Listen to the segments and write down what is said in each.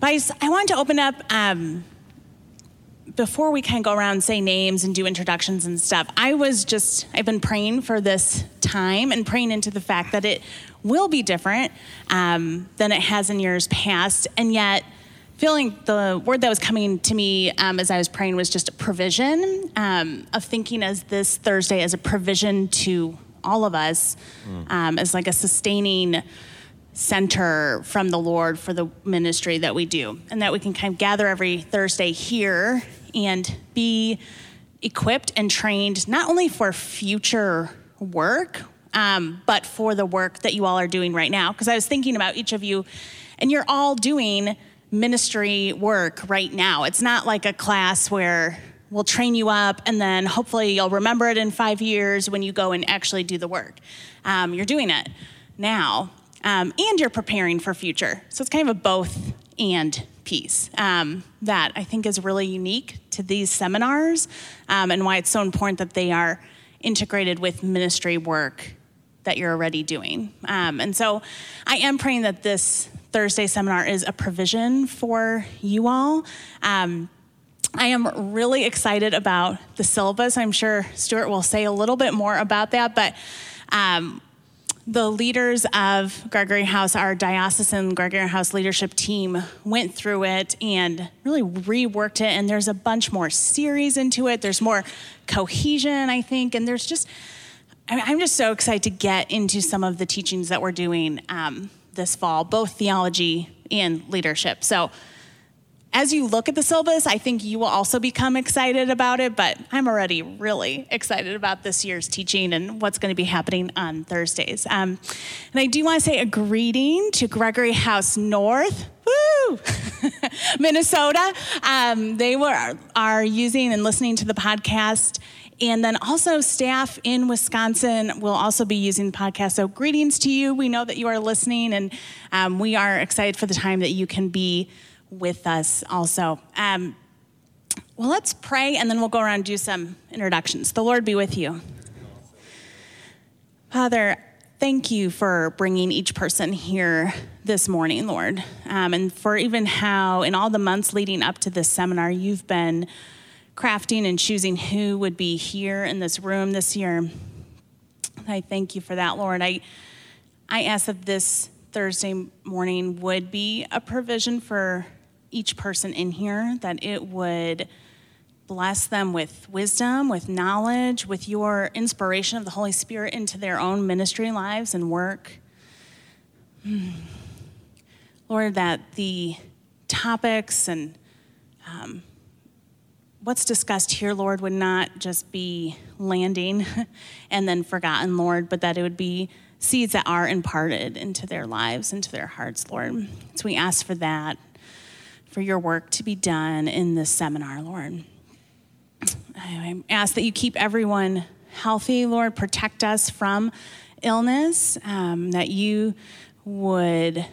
But I, I wanted to open up um, before we kind of go around and say names and do introductions and stuff. I was just, I've been praying for this time and praying into the fact that it will be different um, than it has in years past. And yet, feeling the word that was coming to me um, as I was praying was just a provision um, of thinking as this Thursday as a provision to all of us um, as like a sustaining center from the Lord for the ministry that we do, and that we can kind of gather every Thursday here and be equipped and trained not only for future work, um, but for the work that you all are doing right now. Because I was thinking about each of you, and you're all doing ministry work right now. It's not like a class where we'll train you up and then hopefully you'll remember it in five years when you go and actually do the work. Um, you're doing it now um, and you're preparing for future. So it's kind of a both and piece um, that I think is really unique to these seminars um, and why it's so important that they are integrated with ministry work that you're already doing. Um, and so I am praying that this Thursday seminar is a provision for you all. Um, I am really excited about the syllabus. I'm sure Stewart will say a little bit more about that, but um, the leaders of Gregory House, our diocesan Gregory House leadership team, went through it and really reworked it. And there's a bunch more series into it. There's more cohesion, I think, and there's just I'm just so excited to get into some of the teachings that we're doing um, this fall, both theology and leadership. So, as you look at the syllabus, I think you will also become excited about it, but I'm already really excited about this year's teaching and what's going to be happening on Thursdays. Um, and I do want to say a greeting to Gregory House North. Woo! Minnesota. Um, they were are using and listening to the podcast. And then also, staff in Wisconsin will also be using the podcast. So, greetings to you. We know that you are listening, and um, we are excited for the time that you can be with us also. Um, well, let's pray, and then we'll go around and do some introductions. The Lord be with you. Father, thank you for bringing each person here this morning, Lord, um, and for even how, in all the months leading up to this seminar, you've been crafting and choosing who would be here in this room this year. I thank you for that, Lord. I, I ask that this Thursday morning would be a provision for each person in here, that it would bless them with wisdom, with knowledge, with your inspiration of the Holy Spirit into their own ministry lives and work. Hmm. Lord, that the topics and um, what's discussed here, Lord, would not just be landing and then forgotten, Lord, but that it would be seeds that are imparted into their lives, into their hearts, Lord. So we ask for that, for your work to be done in this seminar, Lord. I ask that you keep everyone healthy, Lord. Protect us from illness, um, that you would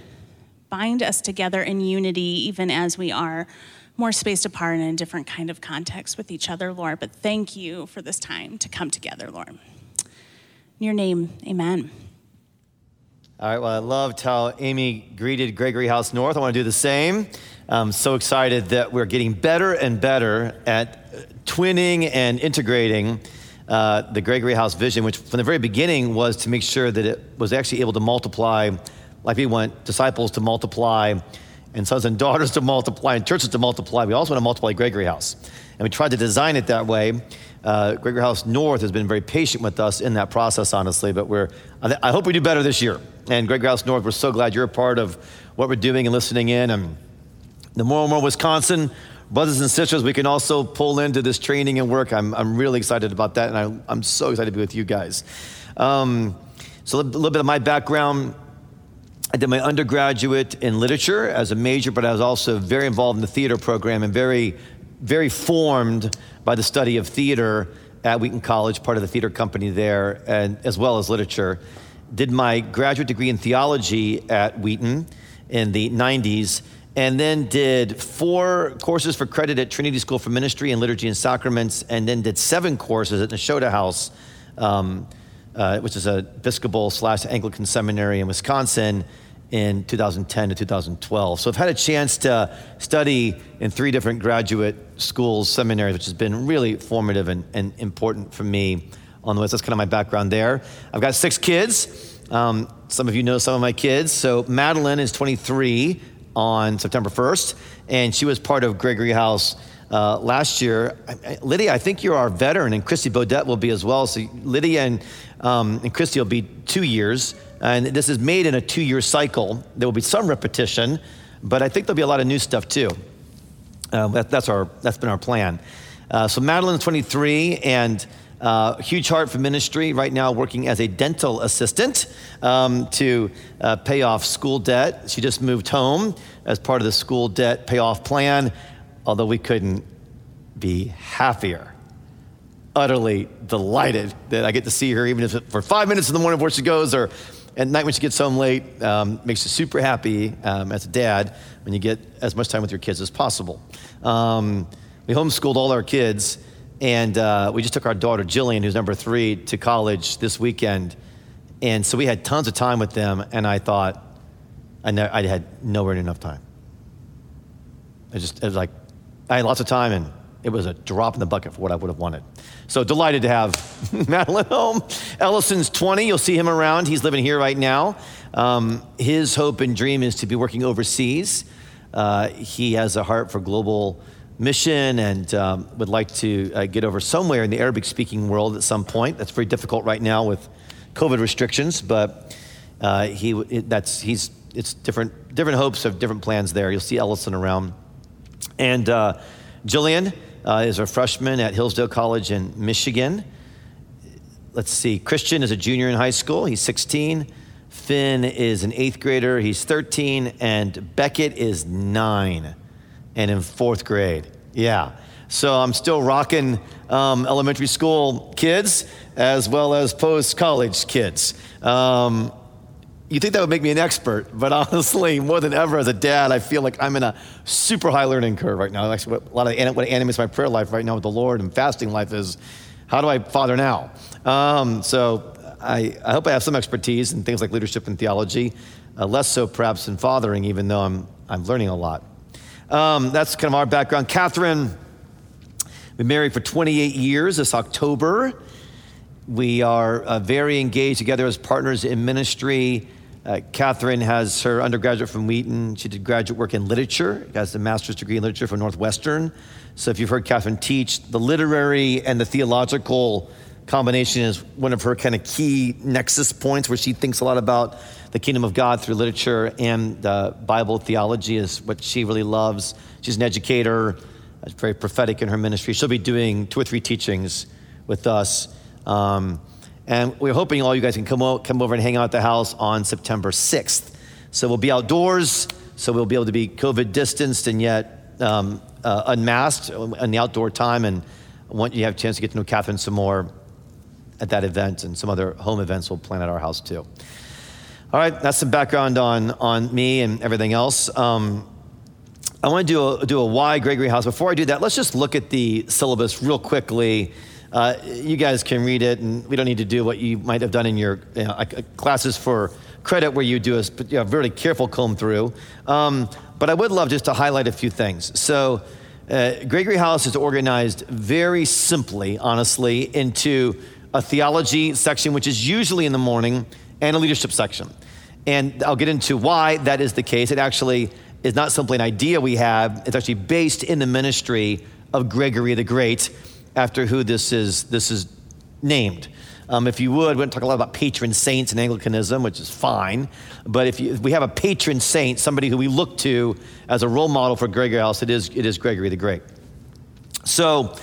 bind us together in unity, even as we are more spaced apart and in a different kind of context with each other, Lord. But thank you for this time to come together, Lord. In your name, amen. All right, well, I loved how Amy greeted Gregory House North. I want to do the same. I'm so excited that we're getting better and better at twinning and integrating uh, the Gregory House vision, which from the very beginning was to make sure that it was actually able to multiply, like we want disciples to multiply and sons and daughters to multiply and churches to multiply. We also want to multiply Gregory House. And we tried to design it that way. Uh, Gregory House North has been very patient with us in that process, honestly, but we're, I, th- I hope we do better this year. And Gregory House North, we're so glad you're a part of what we're doing and listening in. And the more and more Wisconsin brothers and sisters we can also pull into this training and work, I'm, I'm really excited about that. And I, I'm so excited to be with you guys. Um, so, a little bit of my background. I did my undergraduate in literature as a major, but I was also very involved in the theater program and very, very formed by the study of theater at Wheaton College, part of the theater company there, and as well as literature. Did my graduate degree in theology at Wheaton in the 90s, and then did four courses for credit at Trinity School for Ministry and Liturgy and Sacraments, and then did seven courses at Nashotah House. Um, uh, which is a Episcopal slash Anglican seminary in Wisconsin, in 2010 to 2012. So I've had a chance to study in three different graduate schools, seminaries, which has been really formative and, and important for me on the West. That's kind of my background there. I've got six kids. Um, some of you know some of my kids. So Madeline is 23 on September 1st, and she was part of Gregory House uh, last year. Lydia, I think you're our veteran, and Christy Bodette will be as well. So Lydia and, um, and Christy will be two years, and this is made in a two year cycle. There will be some repetition, but I think there'll be a lot of new stuff too. Uh, that, that's, our, that's been our plan. Uh, so Madeline's 23, and uh, huge heart for ministry right now, working as a dental assistant um, to uh, pay off school debt. She just moved home as part of the school debt payoff plan although we couldn't be happier. Utterly delighted that I get to see her, even if for five minutes in the morning before she goes, or at night when she gets home late. Um, makes you super happy um, as a dad when you get as much time with your kids as possible. Um, we homeschooled all our kids, and uh, we just took our daughter Jillian, who's number three, to college this weekend. And so we had tons of time with them, and I thought I, ne- I had nowhere near enough time. I just, it was like, I had lots of time and it was a drop in the bucket for what I would have wanted. So delighted to have Madeline home. Ellison's 20. You'll see him around. He's living here right now. Um, his hope and dream is to be working overseas. Uh, he has a heart for global mission and um, would like to uh, get over somewhere in the Arabic speaking world at some point. That's very difficult right now with COVID restrictions, but uh, he, it, that's, he's, it's different, different hopes of different plans there. You'll see Ellison around. And uh, Jillian uh, is a freshman at Hillsdale College in Michigan. Let's see, Christian is a junior in high school. He's 16. Finn is an eighth grader. He's 13. And Beckett is nine and in fourth grade. Yeah. So I'm still rocking um, elementary school kids as well as post college kids. Um, you think that would make me an expert, but honestly, more than ever as a dad, I feel like I'm in a super high learning curve right now. Actually, what, a lot of what animates my prayer life right now with the Lord and fasting life is how do I father now? Um, so I, I, hope I have some expertise in things like leadership and theology, uh, less so perhaps in fathering, even though I'm, I'm learning a lot. Um, that's kind of our background. Catherine, been married for 28 years this October. We are uh, very engaged together as partners in ministry. Uh, Catherine has her undergraduate from Wheaton. She did graduate work in literature, has a master's degree in literature from Northwestern. So if you've heard Catherine teach, the literary and the theological combination is one of her kind of key nexus points where she thinks a lot about the kingdom of God through literature and uh, Bible theology is what she really loves. She's an educator, very prophetic in her ministry. She'll be doing two or three teachings with us. Um, and we're hoping all you guys can come, o- come over and hang out at the house on September 6th. So we'll be outdoors, so we'll be able to be COVID distanced and yet um, uh, unmasked in the outdoor time. And I want you to have a chance to get to know Catherine some more at that event and some other home events we'll plan at our house too. All right, that's some background on, on me and everything else. Um, I want to do a, do a why Gregory House. Before I do that, let's just look at the syllabus real quickly. Uh, you guys can read it, and we don't need to do what you might have done in your you know, classes for credit, where you do a you know, very careful comb through. Um, but I would love just to highlight a few things. So, uh, Gregory House is organized very simply, honestly, into a theology section, which is usually in the morning, and a leadership section. And I'll get into why that is the case. It actually is not simply an idea we have, it's actually based in the ministry of Gregory the Great after who this is, this is named. Um, if you would, we don't talk a lot about patron saints in Anglicanism, which is fine. But if, you, if, we have a patron saint, somebody who we look to as a role model for Gregory House, it is, it is Gregory the Great. So,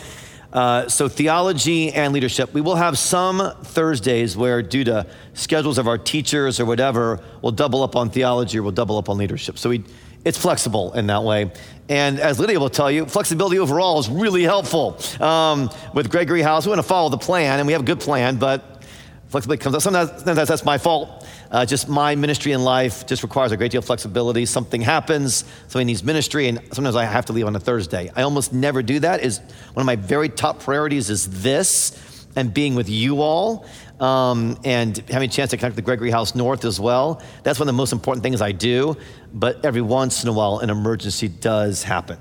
uh, so theology and leadership. We will have some Thursdays where, due to schedules of our teachers or whatever, we'll double up on theology or we'll double up on leadership. So we, it's flexible in that way. And as Lydia will tell you, flexibility overall is really helpful. Um, with Gregory House, we want to follow the plan, and we have a good plan, but flexibility comes up. Sometimes, sometimes that's my fault. Uh, just my ministry in life just requires a great deal of flexibility. Something happens, somebody needs ministry, and sometimes I have to leave on a Thursday. I almost never do that. Is one of my very top priorities is this and being with you all um, and having a chance to connect with Gregory House North as well. That's one of the most important things I do. But every once in a while, an emergency does happen.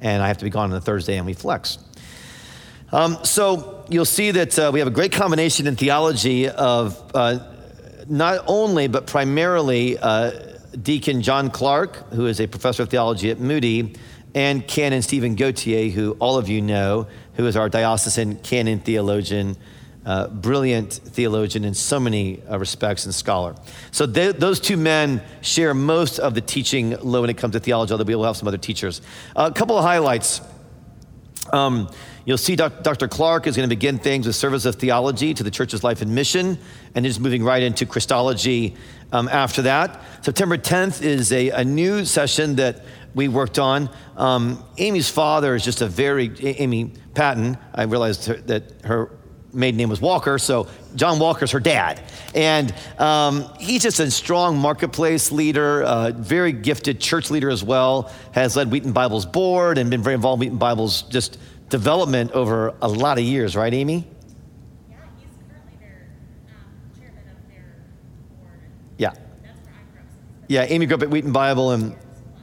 And I have to be gone on a Thursday and we flex. Um, so you'll see that uh, we have a great combination in theology of uh, not only, but primarily uh, Deacon John Clark, who is a professor of theology at Moody, and Canon Stephen Gautier, who all of you know, who is our diocesan canon theologian, uh, brilliant theologian in so many uh, respects and scholar. So they, those two men share most of the teaching when it comes to theology, although we will have some other teachers. Uh, a couple of highlights. Um, you'll see Dr. Clark is going to begin things with service of theology to the church's life and mission, and is moving right into Christology um, after that. September 10th is a, a new session that we worked on. Um, Amy's father is just a very, Amy Patton, I realized her, that her maiden name was Walker, so John Walker's her dad. And um, he's just a strong marketplace leader, uh, very gifted church leader as well, has led Wheaton Bible's board and been very involved in Wheaton Bible's just development over a lot of years, right, Amy? Yeah, he's currently their um, chairman of their board. Yeah. That's where I grew up. Yeah, Amy grew up at Wheaton Bible, and,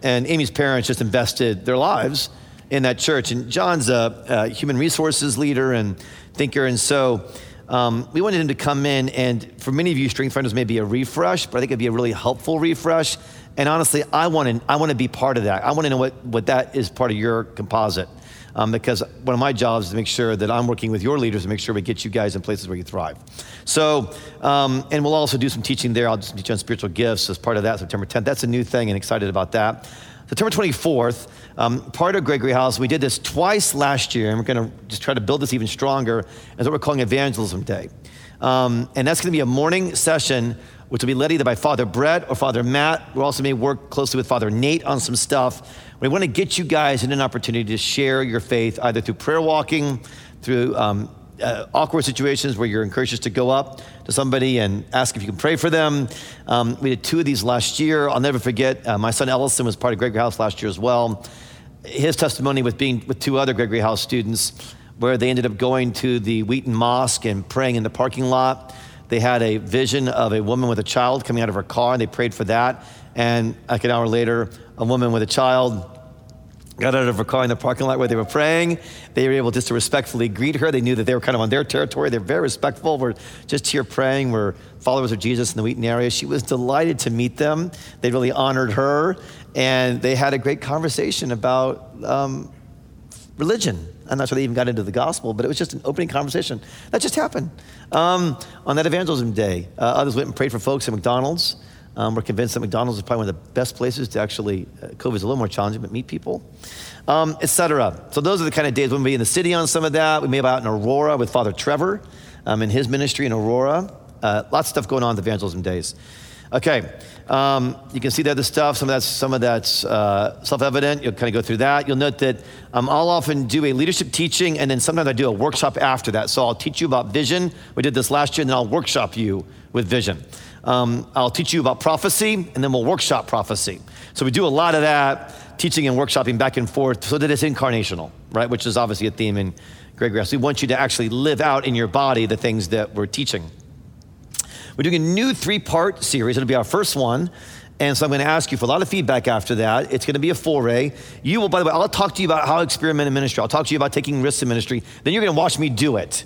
and Amy's parents just invested their lives in that church. And John's a, a human resources leader and thinker. And so um, we wanted him to come in, and for many of you, Strength Finders may be a refresh, but I think it'd be a really helpful refresh. And honestly, I want to, I want to be part of that. I want to know what, what that is part of your composite. Um, because one of my jobs is to make sure that I'm working with your leaders to make sure we get you guys in places where you thrive. So, um, and we'll also do some teaching there. I'll just teach on spiritual gifts as part of that September 10th. That's a new thing and excited about that. September 24th, um, part of Gregory House, we did this twice last year, and we're going to just try to build this even stronger, as what we're calling Evangelism Day. Um, and that's going to be a morning session, which will be led either by Father Brett or Father Matt. We're also may work closely with Father Nate on some stuff. We want to get you guys in an opportunity to share your faith, either through prayer walking, through um, uh, awkward situations where you're encouraged to go up to somebody and ask if you can pray for them. Um, we did two of these last year. I'll never forget. Uh, my son Ellison was part of Gregory House last year as well. His testimony with being with two other Gregory House students, where they ended up going to the Wheaton Mosque and praying in the parking lot. They had a vision of a woman with a child coming out of her car, and they prayed for that. And like an hour later, a woman with a child got out of her car in the parking lot where they were praying. They were able just to respectfully greet her. They knew that they were kind of on their territory. They're very respectful. We're just here praying. We're followers of Jesus in the Wheaton area. She was delighted to meet them. They really honored her. And they had a great conversation about um, religion. I'm not sure they even got into the gospel, but it was just an opening conversation. That just happened um, on that evangelism day. Uh, others went and prayed for folks at McDonald's. Um, we're convinced that McDonald's is probably one of the best places to actually, uh, COVID is a little more challenging, but meet people, um, etc. So those are the kind of days when we'll be in the city on some of that. We may be out in Aurora with Father Trevor um, in his ministry in Aurora. Uh, lots of stuff going on the evangelism days. Okay, um, you can see there the stuff. Some of that's some of that's uh, self-evident. You'll kind of go through that. You'll note that um, I'll often do a leadership teaching, and then sometimes I do a workshop after that. So I'll teach you about vision. We did this last year, and then I'll workshop you with vision. Um, I'll teach you about prophecy, and then we'll workshop prophecy. So we do a lot of that, teaching and workshopping back and forth, so that it's incarnational, right? Which is obviously a theme in Gregory House. We want you to actually live out in your body the things that we're teaching. We're doing a new three part series. It'll be our first one. And so I'm going to ask you for a lot of feedback after that. It's going to be a foray. You will, by the way, I'll talk to you about how to experiment in ministry. I'll talk to you about taking risks in ministry. Then you're going to watch me do it.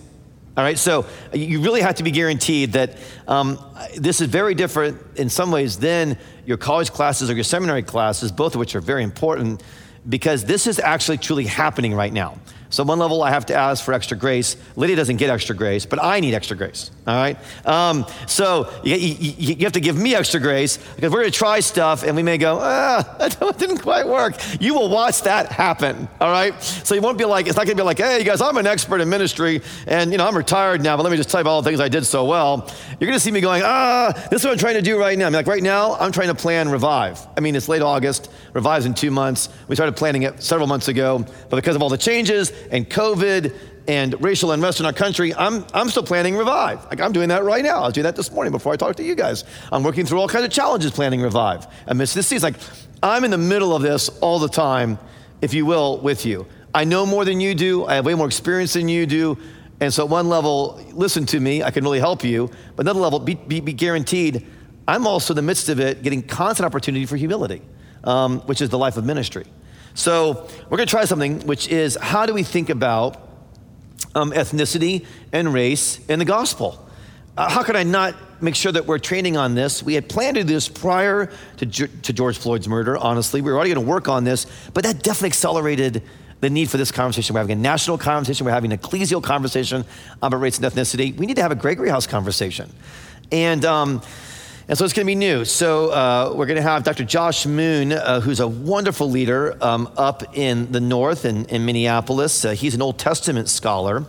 All right, so you really have to be guaranteed that um, this is very different in some ways than your college classes or your seminary classes, both of which are very important, because this is actually truly happening right now. So, one level, I have to ask for extra grace. Lydia doesn't get extra grace, but I need extra grace. All right? Um, so, you, you, you, have to give me extra grace because we're going to try stuff and we may go, ah, that didn't quite work. You will watch that happen. All right? So, you won't be like, it's not going to be like, hey, you guys, I'm an expert in ministry and, you know, I'm retired now, but let me just you all the things I did so well. You're going to see me going, ah, this is what I'm trying to do right now. I mean, like, right now, I'm trying to plan Revive. I mean, it's late August, Revive's in two months. We started planning it several months ago, but because of all the changes, and COVID and racial unrest in our country, I'm, I'm still planning Revive. Like I'm doing that right now. I was doing that this morning before I talked to you guys. I'm working through all kinds of challenges planning Revive amidst this season. Like I'm in the middle of this all the time, if you will, with you. I know more than you do. I have way more experience than you do. And so, at one level, listen to me, I can really help you. But another level, be, be, be guaranteed, I'm also in the midst of it getting constant opportunity for humility, um, which is the life of ministry. So, we're gonna try something, which is how do we think about um, ethnicity and race in the gospel? Uh, how could I not make sure that we're training on this? We had planned to do this prior to, to George Floyd's murder, honestly. We were already gonna work on this, but that definitely accelerated the need for this conversation. We're having a national conversation, we're having an ecclesial conversation about race and ethnicity. We need to have a Gregory House conversation. And, um, and so it's going to be new. So uh, we're going to have Dr. Josh Moon, uh, who's a wonderful leader um, up in the north in, in Minneapolis. Uh, he's an Old Testament scholar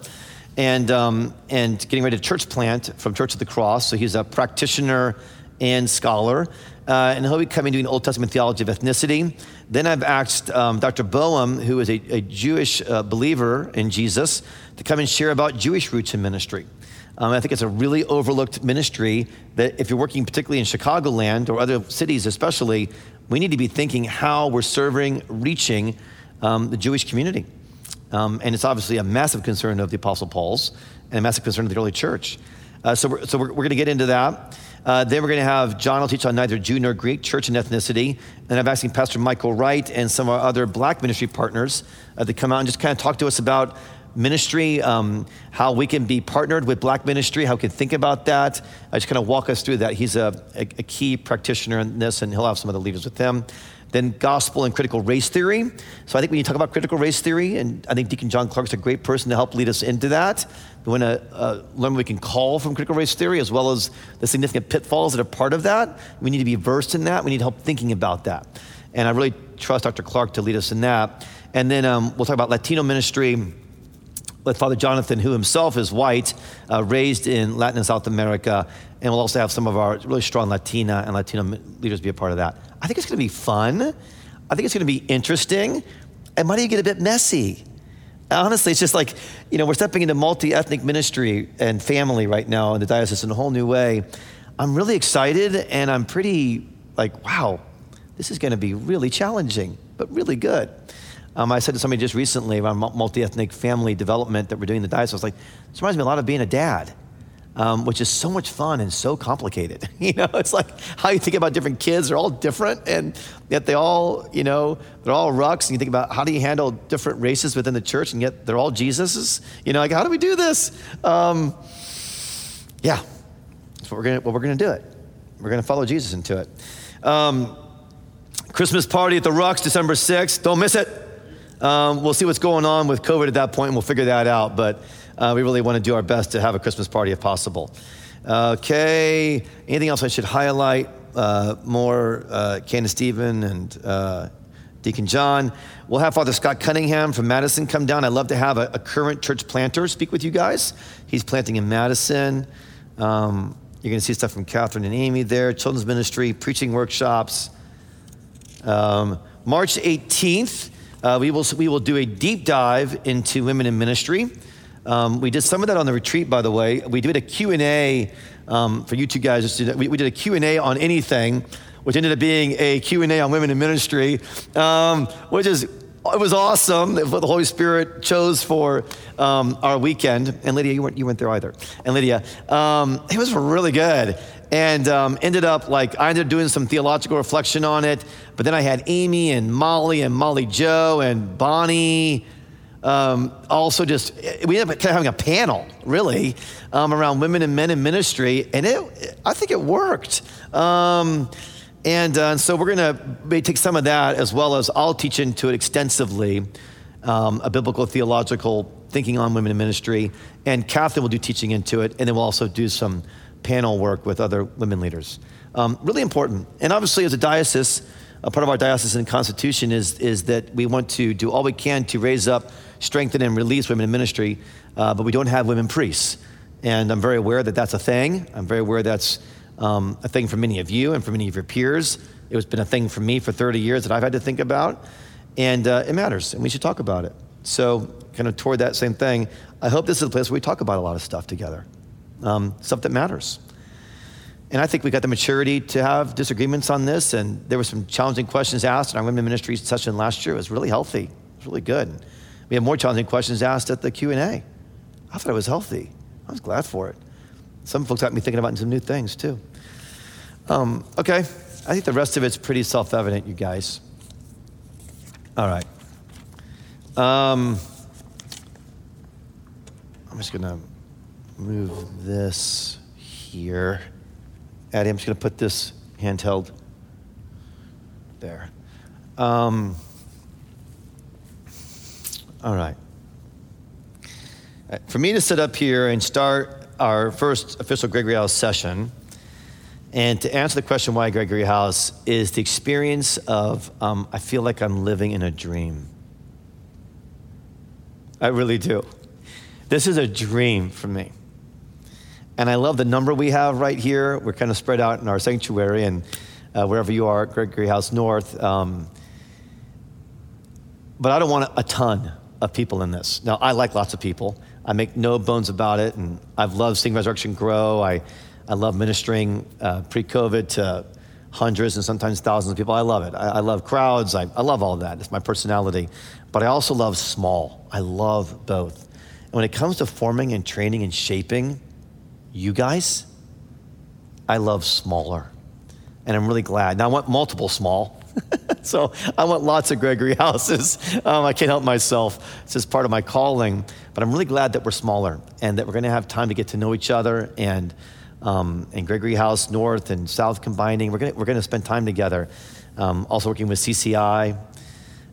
and, um, and getting ready to church plant from Church of the Cross. So he's a practitioner and scholar. Uh, and he'll be coming doing Old Testament theology of ethnicity. Then I've asked um, Dr. Boehm, who is a, a Jewish uh, believer in Jesus, to come and share about Jewish roots in ministry. Um, I think it's a really overlooked ministry that if you're working particularly in Chicagoland or other cities especially, we need to be thinking how we're serving, reaching um, the Jewish community. Um, and it's obviously a massive concern of the Apostle Paul's and a massive concern of the early church. Uh, so we're, so we're, we're going to get into that. Uh, then we're going to have John will teach on neither Jew nor Greek, church and ethnicity. And I'm asking Pastor Michael Wright and some of our other black ministry partners uh, to come out and just kind of talk to us about ministry, um, how we can be partnered with black ministry, how we can think about that. I just kind of walk us through that. He's a, a, a key practitioner in this, and he'll have some other leaders with him then gospel and critical race theory. So I think when you talk about critical race theory, and I think Deacon John Clark's a great person to help lead us into that. We want to uh, learn what we can call from critical race theory, as well as the significant pitfalls that are part of that. We need to be versed in that. We need to help thinking about that. And I really trust Dr. Clark to lead us in that. And then um, we'll talk about Latino ministry with Father Jonathan, who himself is white, uh, raised in Latin and South America, and we'll also have some of our really strong Latina and Latino leaders be a part of that. I think it's going to be fun. I think it's going to be interesting. It might even get a bit messy. Honestly, it's just like, you know, we're stepping into multi ethnic ministry and family right now in the diocese in a whole new way. I'm really excited and I'm pretty like, wow, this is going to be really challenging, but really good. Um, I said to somebody just recently around multi ethnic family development that we're doing in the diocese, I was like, this reminds me a lot of being a dad. Um, which is so much fun and so complicated. you know, it's like how you think about different kids, they're all different, and yet they all, you know, they're all Ruchs. And you think about how do you handle different races within the church, and yet they're all Jesus's. You know, like how do we do this? Um, yeah, that's what we're gonna. What we're gonna do it. We're gonna follow Jesus into it. Um, Christmas party at the Ruchs, December 6th. Don't miss it. Um, we'll see what's going on with COVID at that point, and we'll figure that out. But uh, we really want to do our best to have a Christmas party if possible. Okay, anything else I should highlight? Uh, more uh, Canon Stephen and uh, Deacon John. We'll have Father Scott Cunningham from Madison come down. I'd love to have a, a current church planter speak with you guys. He's planting in Madison. Um, you're going to see stuff from Catherine and Amy there, children's ministry, preaching workshops. Um, March 18th, uh, we, will, we will do a deep dive into women in ministry. Um, we did some of that on the retreat, by the way. We did a Q&A um, for you two guys. We, we did a Q&A on anything, which ended up being a Q&A on women in ministry, um, which is it was awesome what the Holy Spirit chose for um, our weekend. And Lydia, you weren't, you weren't there either. And Lydia, um, it was really good. And um, ended up like, I ended up doing some theological reflection on it. But then I had Amy and Molly and Molly Joe and Bonnie. Um, also, just we ended up kind of having a panel, really, um, around women and men in ministry, and it, I think it worked. And, uh, and, so we're going to take some of that as well as I'll teach into it extensively, um, a biblical theological thinking on women in ministry, and Catherine will do teaching into it, and then we'll also do some panel work with other women leaders. Um, really important, and obviously as a diocese a part of our diocesan constitution is, is that we want to do all we can to raise up, strengthen, and release women in ministry, uh, but we don't have women priests. And I'm very aware that that's a thing. I'm very aware that's um, a thing for many of you and for many of your peers. It has been a thing for me for 30 years that I've had to think about. And uh, it matters, and we should talk about it. So, kind of toward that same thing, I hope this is a place where we talk about a lot of stuff together, um, stuff that matters. And I think we got the maturity to have disagreements on this. And there were some challenging questions asked in our women ministry session last year. It was really healthy. It was really good. We had more challenging questions asked at the Q&A. I thought it was healthy. I was glad for it. Some folks got me thinking about some new things too. Um, okay, I think the rest of it's pretty self evident, you guys. All right. Um, I'm just going to move this here. Addie, I'm just going to put this handheld there. Um, all right. Uh, For me to sit up here and start our first official Gregory House session, and to answer the question why Gregory House is the experience of um, I feel like I'm living in a dream. I really do. This is a dream for me. And I love the number we have right here. We're kind of spread out in our sanctuary and uh, wherever you are, Gregory House North. Um, but I don't want a ton of people in this. Now, I like lots of people. I make no bones about it. And I've loved seeing Resurrection grow. I, I love ministering uh, pre COVID to hundreds and sometimes thousands of people. I love it. I, I love crowds. I, I love all that. It's my personality. But I also love small. I love both. And when it comes to forming and training and shaping you guys, I love smaller. And I'm really glad. Now, I want multiple small. so I want lots of Gregory houses. Um, I can't help myself. It's just part of my calling. But I'm really glad that we're smaller and that we're going to have time to get to know each other and, um, and Gregory House North and South combining. We're going we're to spend time together. Um, also working with CCI.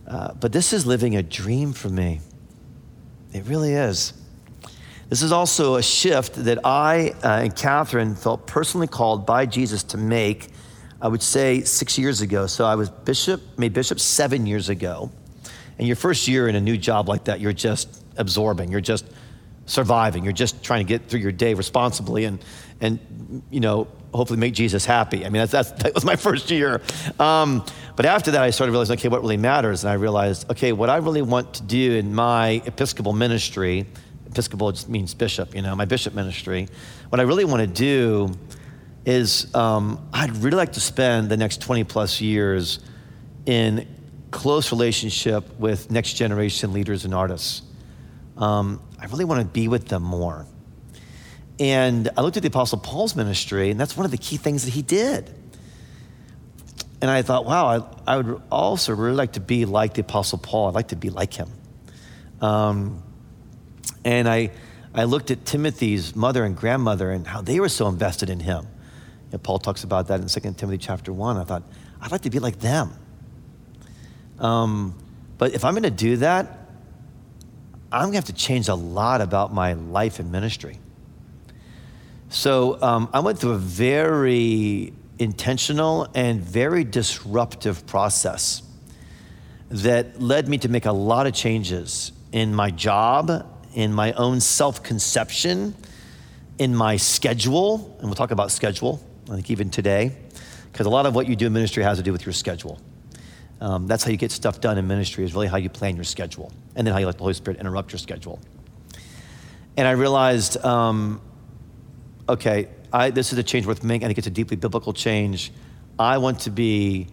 Uh, but this is living a dream for me. It really is. This is also a shift that I uh, and Catherine felt personally called by Jesus to make, I would say six years ago. So I was bishop, made bishop seven years ago. And your first year in a new job like that, you're just absorbing, you're just surviving, you're just trying to get through your day responsibly and, and you know, hopefully make Jesus happy. I mean, that's, that's that was my first year. Um, but after that, I started realizing, okay, what really matters? And I realized, okay, what I really want to do in my Episcopal ministry, Episcopal just means bishop, you know, my bishop ministry, what I really want to do is um, I'd really like to spend the next 20 plus years in close relationship with next generation leaders and artists. Um, I really want to be with them more. And I looked at the Apostle Paul's ministry, and that's one of the key things that he did. And I thought, wow, I, I would also really like to be like the Apostle Paul. I'd like to be like him. Um, and I, I looked at Timothy's mother and grandmother and how they were so invested in him. You know, Paul talks about that in 2 Timothy chapter 1. I thought, I'd like to be like them. Um, but if I'm going to do that, I'm going to have to change a lot about my life and ministry. So um, I went through a very intentional and very disruptive process that led me to make a lot of changes in my job, in my own self conception, in my schedule. And we'll talk about schedule, I think, even today, because a lot of what you do in ministry has to do with your schedule. Um, that's how you get stuff done in ministry, is really how you plan your schedule, and then how you let the Holy Spirit interrupt your schedule. And I realized, um, okay, I, this is a change worth making. I think it's a deeply biblical change. I want to be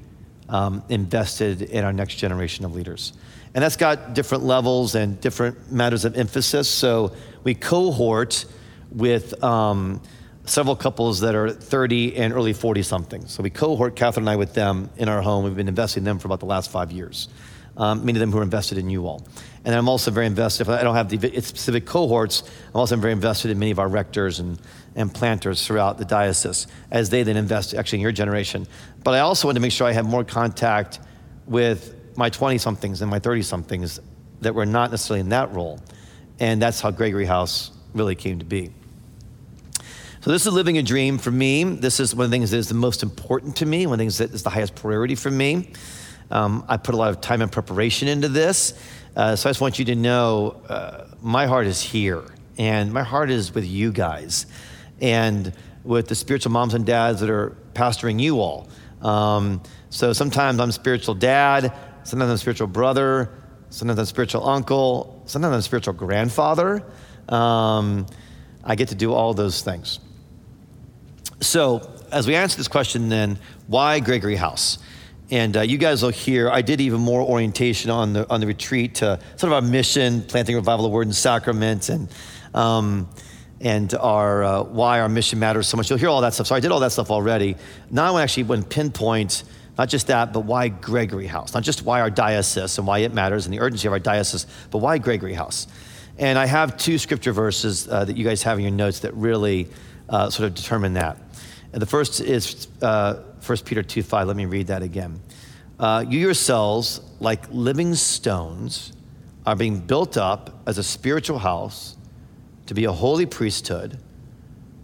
um, invested in our next generation of leaders. And that's got different levels and different matters of emphasis. So we cohort with um, several couples that are 30 and early 40 something. So we cohort Catherine and I with them in our home. We've been investing in them for about the last five years. Um, many of them who are invested in you all. And I'm also very invested, I don't have the specific cohorts, I'm also very invested in many of our rectors and, and planters throughout the diocese as they then invest actually in your generation. But I also want to make sure I have more contact with my 20 somethings and my 30 somethings that were not necessarily in that role. And that's how Gregory House really came to be. So this is living a dream for me. This is one of the things that is the most important to me, one of the things that is the highest priority for me. Um, I put a lot of time and preparation into this. Uh, so I just want you to know uh, my heart is here, and my heart is with you guys, and with the spiritual moms and dads that are pastoring you all. Um, so sometimes I'm spiritual dad, sometimes I'm spiritual brother, sometimes I'm spiritual uncle, sometimes I'm spiritual grandfather. Um, I get to do all those things. So, as we answer this question, then, why Gregory House? And uh, you guys will hear, I did even more orientation on the, on the retreat to sort of our mission, planting revival of word and sacrament. And Um, and our, uh, why our mission matters so much. You'll hear all that stuff. So I did all that stuff already. Now I actually want to pinpoint not just that, but why Gregory House. Not just why our diocese and why it matters and the urgency of our diocese, but why Gregory House. And I have two scripture verses uh, that you guys have in your notes that really uh, sort of determine that. And the first is uh, 1 Peter 2 5. Let me read that again. Uh, you yourselves, like living stones, are being built up as a spiritual house to be a holy priesthood,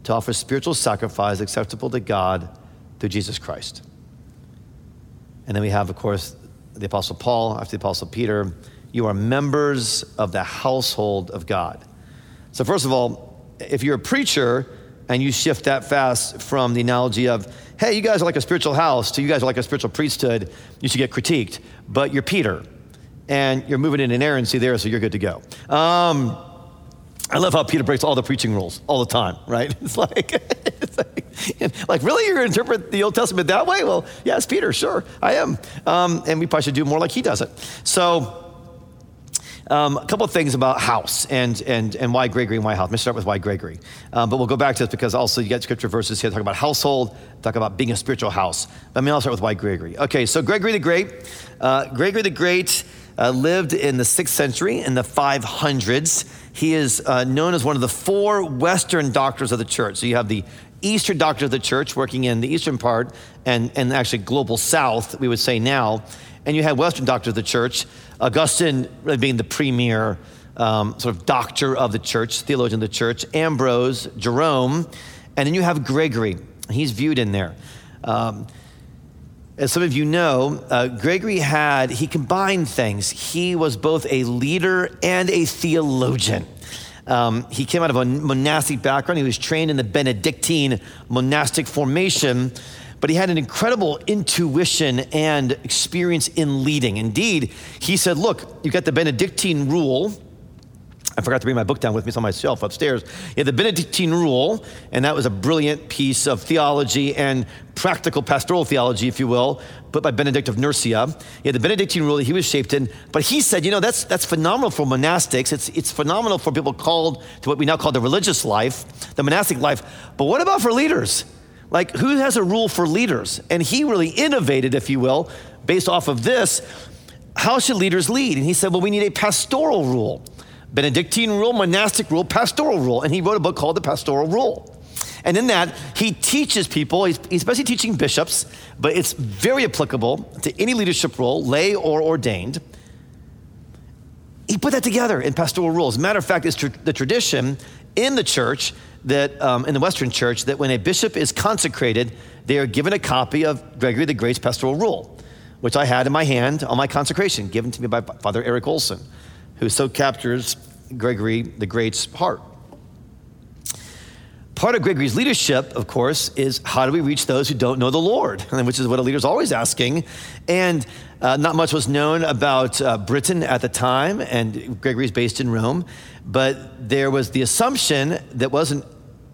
to offer spiritual sacrifice acceptable to God through Jesus Christ. And then we have, of course, the Apostle Paul, after the Apostle Peter, you are members of the household of God. So, first of all, if you're a preacher and you shift that fast from the analogy of, hey, you guys are like a spiritual house to you guys are like a spiritual priesthood, you should get critiqued. But you're Peter and you're moving in inerrancy there, so you're good to go. Um, I love how Peter breaks all the preaching rules all the time, right? It's like, it's like, like, really, you're going to interpret the Old Testament that way? Well, yes, Peter, sure, I am. Um, and we probably should do more like he does it. So, um, a couple of things about house and, and, and why Gregory and why house. Let me start with why Gregory. Um, but we'll go back to this because also you get scripture verses here talk about household, talk about being a spiritual house. Let me also start with why Gregory. Okay, so Gregory the Great. Uh, Gregory the Great uh, lived in the sixth century, in the 500s. He is uh, known as one of the four Western doctors of the church. So you have the Eastern doctor of the church working in the eastern part and, and actually global south, we would say now. And you have Western doctors of the church, Augustine being the premier um, sort of doctor of the church, theologian of the church, Ambrose, Jerome, and then you have Gregory. He's viewed in there. Um, as some of you know, uh, Gregory had, he combined things. He was both a leader and a theologian. Um, he came out of a monastic background. He was trained in the Benedictine monastic formation, but he had an incredible intuition and experience in leading. Indeed, he said, Look, you've got the Benedictine rule, I forgot to bring my book down with me. It's on my shelf upstairs. You had the Benedictine rule, and that was a brilliant piece of theology and practical pastoral theology, if you will, put by Benedict of Nursia. He had the Benedictine rule that he was shaped in, but he said, you know, that's, that's phenomenal for monastics. It's, it's phenomenal for people called to what we now call the religious life, the monastic life. But what about for leaders? Like, who has a rule for leaders? And he really innovated, if you will, based off of this. How should leaders lead? And he said, well, we need a pastoral rule. Benedictine rule, monastic rule, pastoral rule. And he wrote a book called The Pastoral Rule. And in that, he teaches people, he's, basically teaching bishops, but it's very applicable to any leadership role, lay or ordained. He put that together in pastoral rules. Matter of fact, it's tr- the tradition in the church that, um, in the Western church, that when a bishop is consecrated, they are given a copy of Gregory the Great's pastoral rule, which I had in my hand on my consecration, given to me by Father Eric Olson who so captures Gregory the Great's heart. Part of Gregory's leadership, of course, is how do we reach those who don't know the Lord, which is what a leader's always asking. And uh, not much was known about uh, Britain at the time, and Gregory's based in Rome, but there was the assumption that wasn't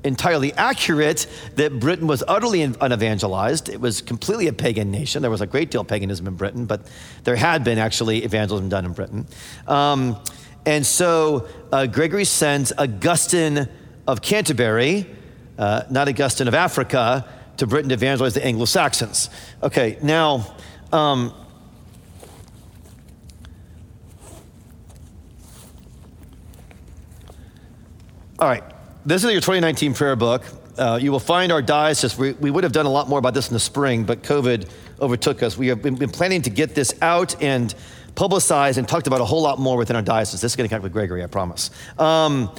entirely accurate that Britain was utterly unevangelized. It was completely a pagan nation. There was a great deal of paganism in Britain, but there had been actually evangelism done in Britain. Um, and so uh, Gregory sends Augustine of Canterbury, uh, not Augustine of Africa, to Britain to evangelize the Anglo Saxons. Okay, now, um, all right this is your 2019 prayer book. Uh, you will find our diocese. We, we, would have done a lot more about this in the spring, but COVID overtook us. We have been, been planning to get this out and publicized and talked about a whole lot more within our diocese. This is going to connect with Gregory, I promise. Um,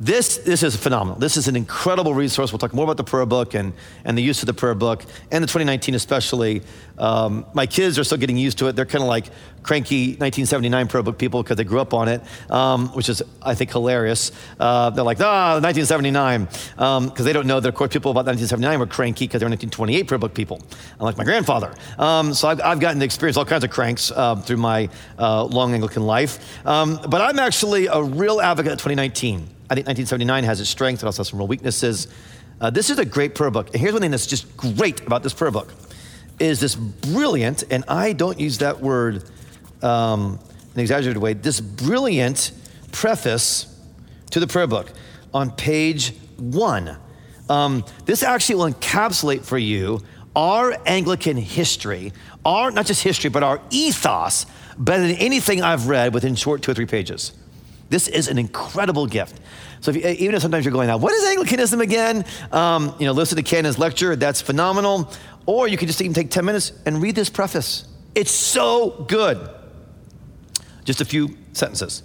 this, this is phenomenal. This is an incredible resource. We'll talk more about the prayer book and, and the use of the prayer book and the 2019 especially. Um, my kids are still getting used to it. They're kind of like cranky 1979 prayer book people because they grew up on it, um, which is, I think, hilarious. Uh, they're like, ah, 1979, because um, they don't know that, of course, people about 1979 were cranky because they were 1928 prayer book people, unlike my grandfather. Um, so I've, I've, gotten to experience all kinds of cranks uh, through my uh, long Anglican life. Um, but I'm actually a real advocate of 2019. I think 1979 has its strengths, it also has some real weaknesses. Uh, this is a great prayer book. And here's one thing that's just great about this prayer book is this brilliant, and I don't use that word um, in an exaggerated way, this brilliant preface to the prayer book. on page one. Um, this actually will encapsulate for you our Anglican history, our not just history, but our ethos, better than anything I've read within short two or three pages. This is an incredible gift. So if you, even if sometimes you're going, now, what is Anglicanism again? Um, you know, listen to Canon's lecture. That's phenomenal. Or you can just even take 10 minutes and read this preface. It's so good. Just a few sentences.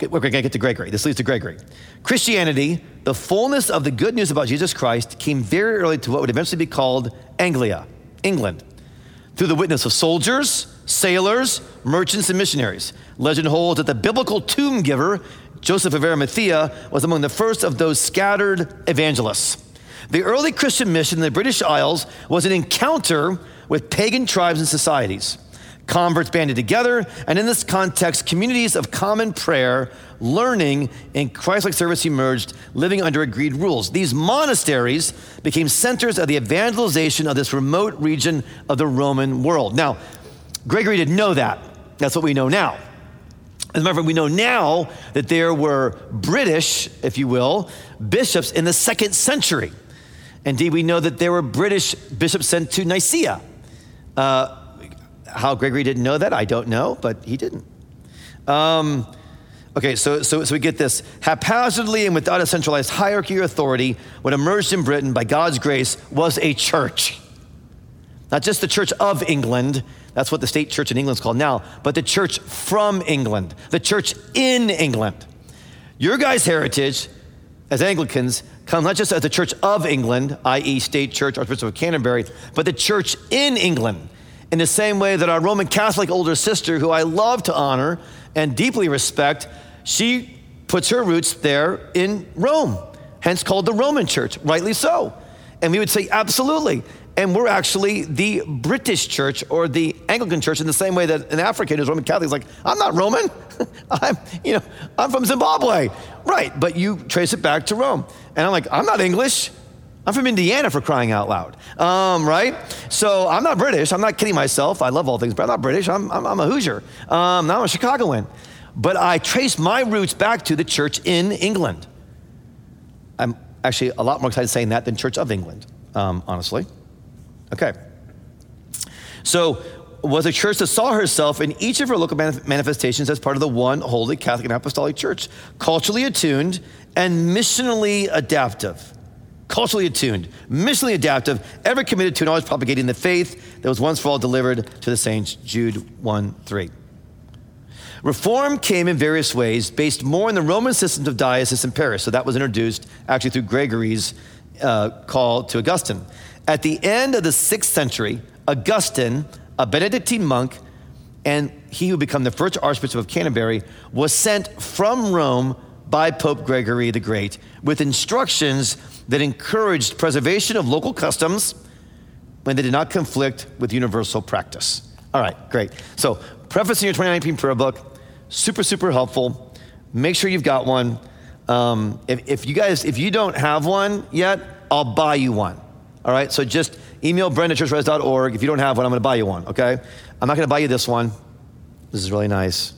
We're going to get to Gregory. This leads to Gregory. Christianity, the fullness of the good news about Jesus Christ, came very early to what would eventually be called Anglia, England, through the witness of soldiers, sailors, merchants, and missionaries. Legend holds that the biblical tomb giver, Joseph of Arimathea, was among the first of those scattered evangelists. The early Christian mission in the British Isles was an encounter with pagan tribes and societies. Converts banded together, and in this context, communities of common prayer, learning, and Christ like service emerged, living under agreed rules. These monasteries became centers of the evangelization of this remote region of the Roman world. Now, Gregory didn't know that. That's what we know now. As a matter of fact, we know now that there were British, if you will, bishops in the second century. Indeed, we know that there were British bishops sent to Nicaea. Uh, how Gregory didn't know that, I don't know, but he didn't. Um, okay, so, so, so we get this. Haphazardly and without a centralized hierarchy or authority, what emerged in Britain by God's grace was a church. Not just the Church of England, that's what the state church in England is called now, but the church from England, the church in England. Your guys' heritage as Anglicans comes not just as the Church of England, i.e., State Church, Archbishop of Canterbury, but the church in England in the same way that our Roman Catholic older sister, who I love to honor and deeply respect, she puts her roots there in Rome, hence called the Roman Church, rightly so. And we would say, absolutely. And we're actually the British church or the Anglican church in the same way that an African who's Roman Catholic is like, I'm not Roman. I'm, you know, I'm from Zimbabwe. Right. But you trace it back to Rome. And I'm like, I'm not English. I'm from Indiana for crying out loud, um, right? So I'm not British. I'm not kidding myself. I love all things, but I'm not British. I'm, I'm, I'm a Hoosier. Um, now I'm a Chicagoan. But I trace my roots back to the church in England. I'm actually a lot more excited saying that than Church of England, um, honestly. Okay. So, was a church that saw herself in each of her local manifestations as part of the one holy Catholic and Apostolic Church, culturally attuned and missionally adaptive culturally attuned, missionally adaptive, ever committed to and always propagating the faith that was once for all delivered to the saints. Jude 1 3. Reform came in various ways, based more on the Roman systems of diocese and parish. So that was introduced actually through Gregory's uh, call to Augustine. At the end of the sixth century, Augustine, a Benedictine monk, and he who became the first Archbishop of Canterbury, was sent from Rome by Pope Gregory the Great with instructions that encouraged preservation of local customs when they did not conflict with universal practice. All right, great. So, preface in your 2019 prayer book, super, super helpful. Make sure you've got one. Um, if, if you guys, if you don't have one yet, I'll buy you one. All right, so just email Brenda at churchres.org. If you don't have one, I'm going to buy you one, okay? I'm not going to buy you this one. This is really nice.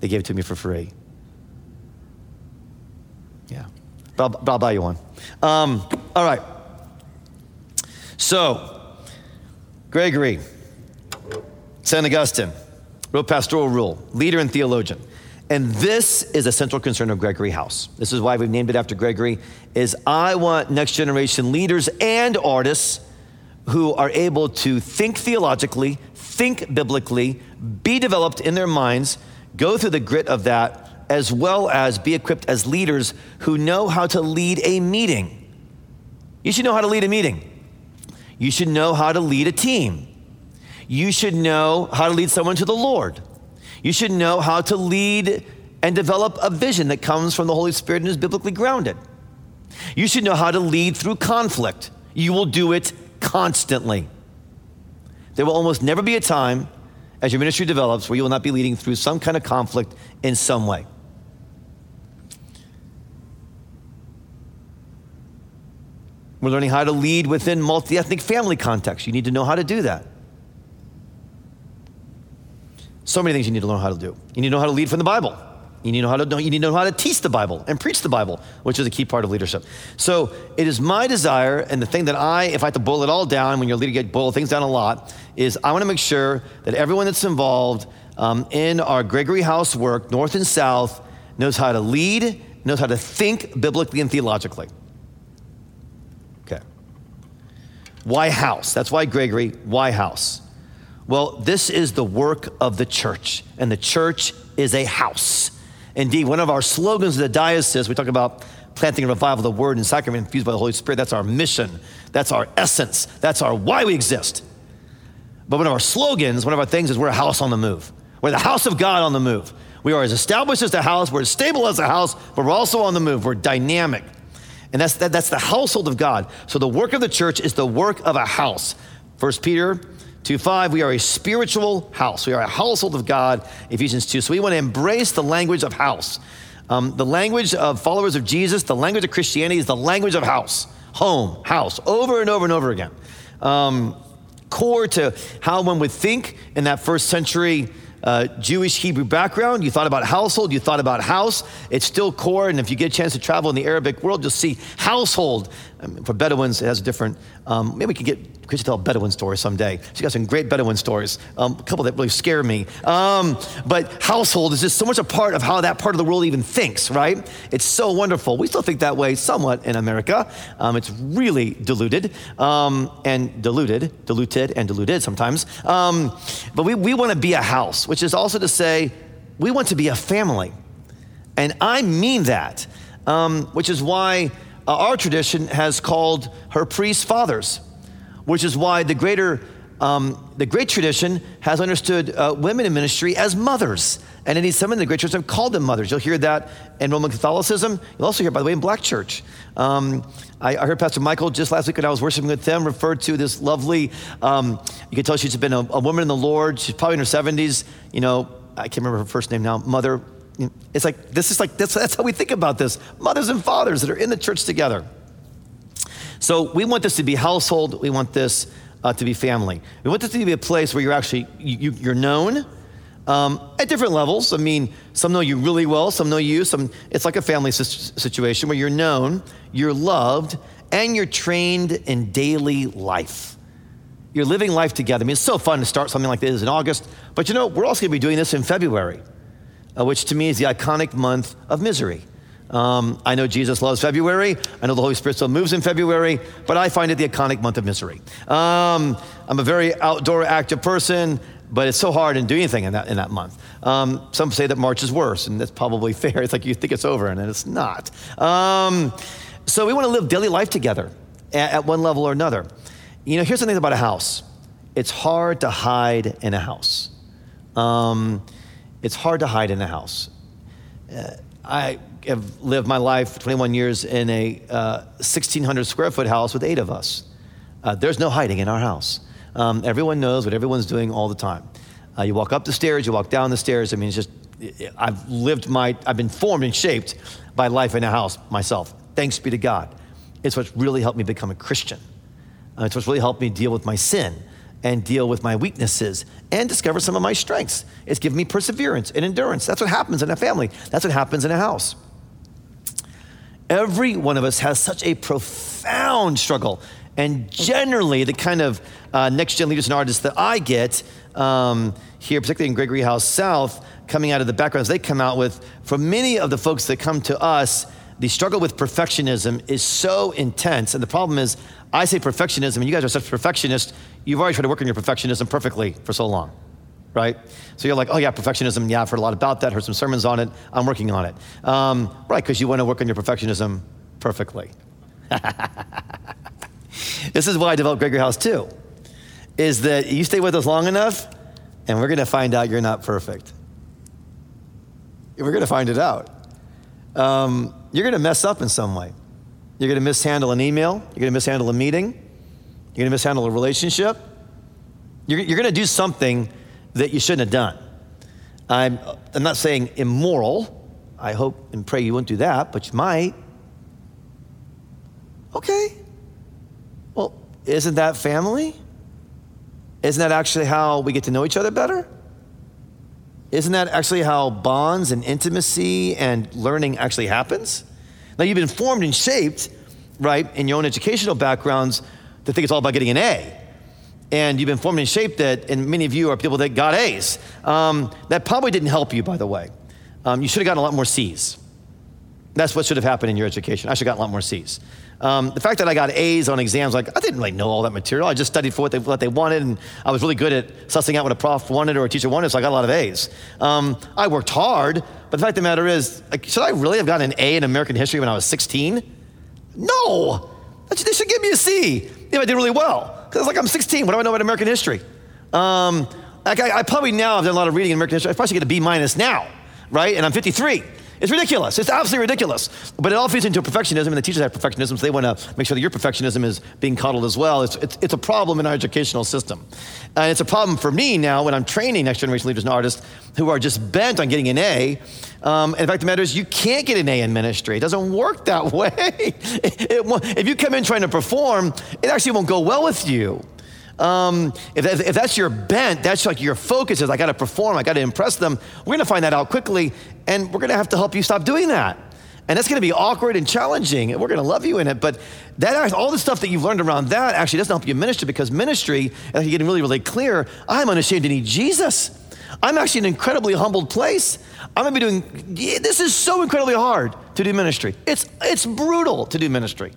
They gave it to me for free. Yeah, but I'll, but I'll buy you one. Um, all right. So, Gregory, St. Augustine, wrote Pastoral Rule, leader and theologian. And this is a central concern of Gregory House. This is why we've named it after Gregory, is I want next generation leaders and artists who are able to think theologically, think biblically, be developed in their minds, go through the grit of that, as well as be equipped as leaders who know how to lead a meeting. You should know how to lead a meeting. You should know how to lead a team. You should know how to lead someone to the Lord. You should know how to lead and develop a vision that comes from the Holy Spirit and is biblically grounded. You should know how to lead through conflict. You will do it constantly. There will almost never be a time as your ministry develops where you will not be leading through some kind of conflict in some way. We're learning how to lead within multi ethnic family context. You need to know how to do that. So many things you need to learn how to do. You need to know how to lead from the Bible. You need to know how to you need to know how to teach the Bible and preach the Bible, which is a key part of leadership. So it is my desire, and the thing that I, if I have to boil it all down, when you're leading, get boil things down a lot, is I want to make sure that everyone that's involved um, in our Gregory House work, north and south, knows how to lead, knows how to think biblically and theologically. Okay. Why house? That's why Gregory. Why house? Well, this is the work of the church, and the church is a house. Indeed, one of our slogans of the diocese, we talk about planting a revival, of the word and sacrament infused by the Holy Spirit. That's our mission. That's our essence. That's our why we exist. But one of our slogans, one of our things is we're a house on the move. We're the house of God on the move. We are as established as a house, we're as stable as a house, but we're also on the move. We're dynamic. And that's, that, that's the household of God. So the work of the church is the work of a house. First Peter 2 5, we are a spiritual house. We are a household of God, Ephesians 2. So we want to embrace the language of house. Um, the language of followers of Jesus, the language of Christianity is the language of house, home, house, over and over and over again. Um, core to how one would think in that first century uh, Jewish Hebrew background. You thought about household, you thought about house. It's still core, and if you get a chance to travel in the Arabic world, you'll see household. For Bedouins, it has a different, um, maybe we could get Chris to tell a Bedouin story someday. She got some great Bedouin stories, um, a couple that really scare me. Um, but household is just so much a part of how that part of the world even thinks, right? It's so wonderful. We still think that way somewhat in America. Um, it's really diluted um, and diluted, diluted and diluted sometimes. But we, we want to be a house, which is also to say, we want to be a family. And I mean that, which is why our tradition has called her priests fathers which is why the greater um, the great tradition has understood uh, women in ministry as mothers. And indeed, some in the great church have called them mothers. You'll hear that in Roman Catholicism. You'll also hear, by the way, in Black Church. Um, I, I, heard Pastor Michael just last week when I was worshiping with them referred to this lovely, um, you can tell she's been a, a, woman in the Lord. She's probably in her 70s. You know, I can't remember her first name now, mother. It's like, this is like, that's, that's how we think about this. Mothers and fathers that are in the church together. So we want this to be household. We want this uh, to be family. We want this to be a place where you're actually you, are known um, at different levels. I mean, some know you really well, some know you. Some it's like a family situation where you're known, you're loved, and you're trained in daily life. You're living life together. I mean, it's so fun to start something like this in August, but you know, we're also going to be doing this in February, uh, which to me is the iconic month of misery. Um, I know Jesus loves February. I know the Holy Spirit still moves in February, but I find it the iconic month of misery. Um, I'm a very outdoor active person, but it's so hard to do anything in that, in that month. Um, some say that March is worse, and that's probably fair. It's like you think it's over, and it's not. Um, so we want to live daily life together at, at, one level or another. You know, here's the thing about a house it's hard to hide in a house. Um, it's hard to hide in a house. Uh, I have lived my life 21 years in a uh, 1,600 square foot house with eight of us. Uh, there's no hiding in our house. Um, everyone knows what everyone's doing all the time. Uh, you walk up the stairs, you walk down the stairs. I mean, it's just, I've lived my, I've been formed and shaped by life in a house myself. Thanks be to God. It's what's really helped me become a Christian. Uh, it's what's really helped me deal with my sin and deal with my weaknesses and discover some of my strengths. It's given me perseverance and endurance. That's what happens in a family, that's what happens in a house. Every one of us has such a profound struggle. And generally, the kind of uh, next gen leaders and artists that I get um, here, particularly in Gregory House South, coming out of the backgrounds they come out with, for many of the folks that come to us, the struggle with perfectionism is so intense. And the problem is, I say perfectionism, and you guys are such perfectionists, you've already tried to work on your perfectionism perfectly for so long right? So you're like, oh yeah, perfectionism. Yeah, I've heard a lot about that. Heard some sermons on it. I'm working on it. Um, right, because you want to work on your perfectionism perfectly. this is why I developed Gregory House too. Is that you stay with us long enough, and we're going to find out you're not perfect. We're going to find it out. Um, you're going to mess up in some way. You're going to mishandle an email. You're going to mishandle a meeting. You're going to mishandle a relationship. You're, you're going to do something that you shouldn't have done. I'm, I'm not saying immoral. I hope and pray you won't do that, but you might. Okay. Well, isn't that family? Isn't that actually how we get to know each other better? Isn't that actually how bonds and intimacy and learning actually happens? Now, you've been formed and shaped, right, in your own educational backgrounds to think it's all about getting an A. And you've been formed and shaped that, and many of you are people that got A's. Um, that probably didn't help you, by the way. Um, you should have gotten a lot more C's. That's what should have happened in your education. I should have gotten a lot more C's. Um, the fact that I got A's on exams, like I didn't really know all that material. I just studied for what they, what they wanted, and I was really good at sussing out what a prof wanted or a teacher wanted, so I got a lot of A's. Um, I worked hard, but the fact of the matter is, like, should I really have gotten an A in American history when I was 16? No! They should give me a C if I did really well. Because like I'm 16, what do I know about American history? Um, like I, I probably now I've done a lot of reading in American history. I probably should get a B minus now, right? And I'm 53. It's ridiculous. It's absolutely ridiculous. But it all feeds into perfectionism, and the teachers have perfectionism, so they want to make sure that your perfectionism is being coddled as well. It's, it's, it's a problem in our educational system. And it's a problem for me now when I'm training next generation leaders and artists who are just bent on getting an A. Um, the fact the matter is, you can't get an A in ministry. It doesn't work that way. It, it, if you come in trying to perform, it actually won't go well with you. Um, if, if, that's your bent, that's like your focus is I got to perform, I got to impress them, we're going to find that out quickly, and we're going to have to help you stop doing that. And that's going to be awkward and challenging, and we're going to love you in it. But that all the stuff that you've learned around that actually doesn't help you minister because ministry, and you're getting really, really clear, I'm unashamed to need Jesus. I'm actually in an incredibly humbled place. I'm going to be doing, this is so incredibly hard to do ministry. It's, it's brutal to do ministry.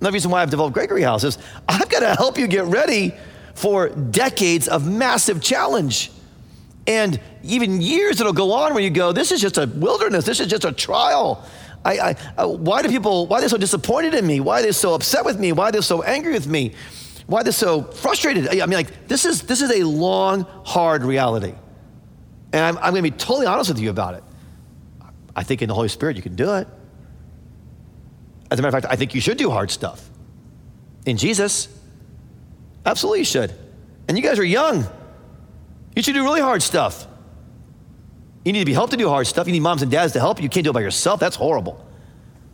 Another reason why I've developed Gregory House is I've got to help you get ready for decades of massive challenge. And even years that'll go on where you go, this is just a wilderness, this is just a trial. I, I, I, uh, why do people, why are they so disappointed in me? Why are they so upset with me? Why are they so angry with me? Why are they so frustrated? I mean, like, this is, this is a long, hard reality. And I'm, I'm going to be totally honest with you about it. I think in the Holy Spirit you can do it. As a matter of fact, I think you should do hard stuff. In Jesus, absolutely you should. And you guys are young. You should do really hard stuff. You need to be helped to do hard stuff. You need moms and dads to help you. You can't do it by yourself. That's horrible.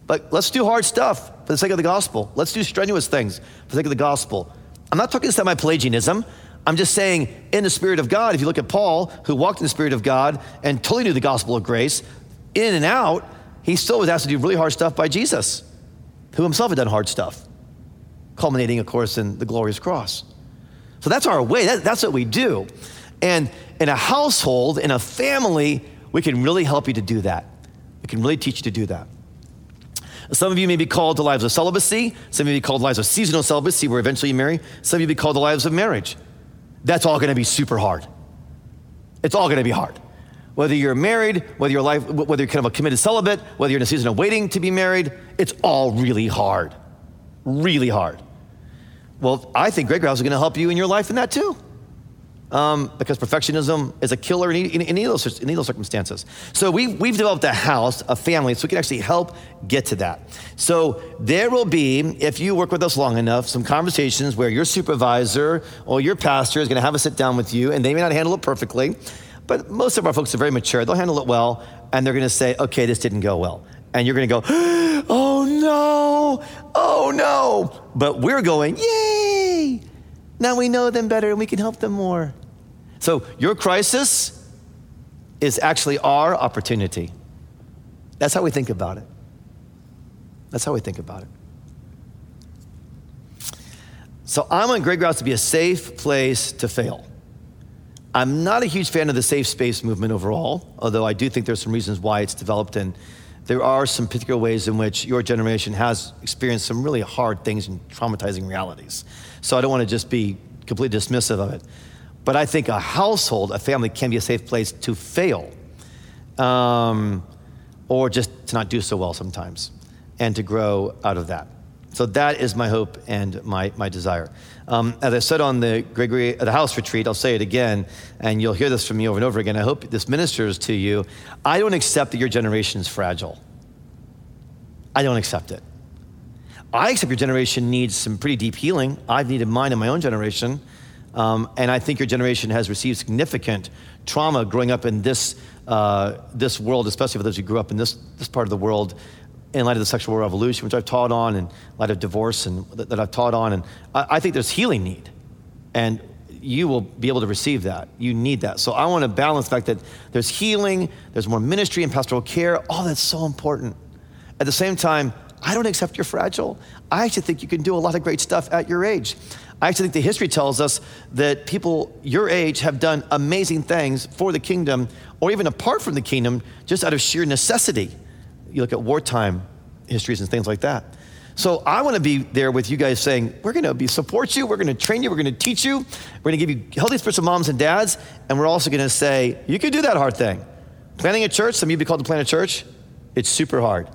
But let's do hard stuff for the sake of the gospel. Let's do strenuous things for the sake of the gospel. I'm not talking semi Pelagianism. I'm just saying, in the Spirit of God, if you look at Paul, who walked in the Spirit of God and totally knew the gospel of grace, in and out, he still was asked to do really hard stuff by Jesus who himself had done hard stuff, culminating, of course, in the glorious cross. So that's our way. That, that's what we do. And in a household, in a family, we can really help you to do that. We can really teach you to do that. Some of you may be called to lives of celibacy. Some of you may be called lives of seasonal celibacy, where eventually you marry. Some of you may be called to lives of marriage. That's all going to be super hard. It's all going to be hard. Whether you're married, whether you're, life, whether you're kind of a committed celibate, whether you're in a season of waiting to be married, it's all really hard. Really hard. Well, I think Gregory House is going to help you in your life in that too. Um, because perfectionism is a killer in, in, in, any those, in, any of those, circumstances. So we, we've developed a house, a family, so we can actually help get to that. So there will be, if you work with us long enough, some conversations where your supervisor or your pastor is going to have a sit down with you, and they may not handle it perfectly. But most of our folks are very mature. They'll handle it well, and they're going to say, okay, this didn't go well. And you're going to go, oh no, oh no. But we're going, yay. Now we know them better and we can help them more. So your crisis is actually our opportunity. That's how we think about it. That's how we think about it. So I want Gregory House to be a safe place to fail. I'm not a huge fan of the safe space movement overall, although I do think there's some reasons why it's developed, and there are some particular ways in which your generation has experienced some really hard things and traumatizing realities. So I don't want to just be completely dismissive of it. But I think a household, a family, can be a safe place to fail, um, or just to not do so well sometimes, and to grow out of that. So that is my hope and my, my desire. Um, as I said on the Gregory the house retreat, I'll say it again, and you'll hear this from me over and over again. I hope this ministers to you. I don't accept that your generation is fragile. I don't accept it. I accept your generation needs some pretty deep healing. I've needed mine in my own generation. Um, and I think your generation has received significant trauma growing up in this, uh, this world, especially for those who grew up in this, this part of the world in light of the sexual revolution, which I've taught on, in light of divorce and that, that I've taught on. And I, I, think there's healing need. And you will be able to receive that. You need that. So I want to balance the fact that there's healing, there's more ministry and pastoral care. All that's so important. At the same time, I don't accept you're fragile. I actually think you can do a lot of great stuff at your age. I actually think the history tells us that people your age have done amazing things for the kingdom or even apart from the kingdom just out of sheer necessity. You look at wartime histories and things like that. So I want to be there with you guys saying, we're going to be support you, we're going to train you, we're going to teach you, we're going to give you healthy spiritual moms and dads, and we're also going to say, you can do that hard thing. Planning a church, some of you be called to plan a church, it's super hard.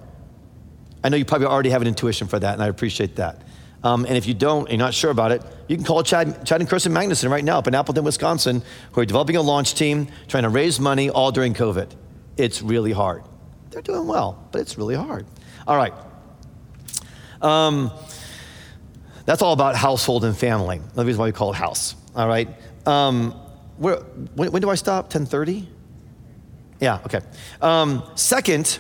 I know you probably already have an intuition for that, and I appreciate that. Um, and if you don't, you're not sure about it, you can call Chad, Chad and Kirsten Magnuson right now up in Appleton, Wisconsin, who are developing a launch team, trying to raise money all during COVID. It's really hard. They're doing well, but it's really hard. All right. Um, that's all about household and family. The reason why we call it house. All right. Um, where, when, when, do I stop? 10:30. Yeah. Okay. Um, second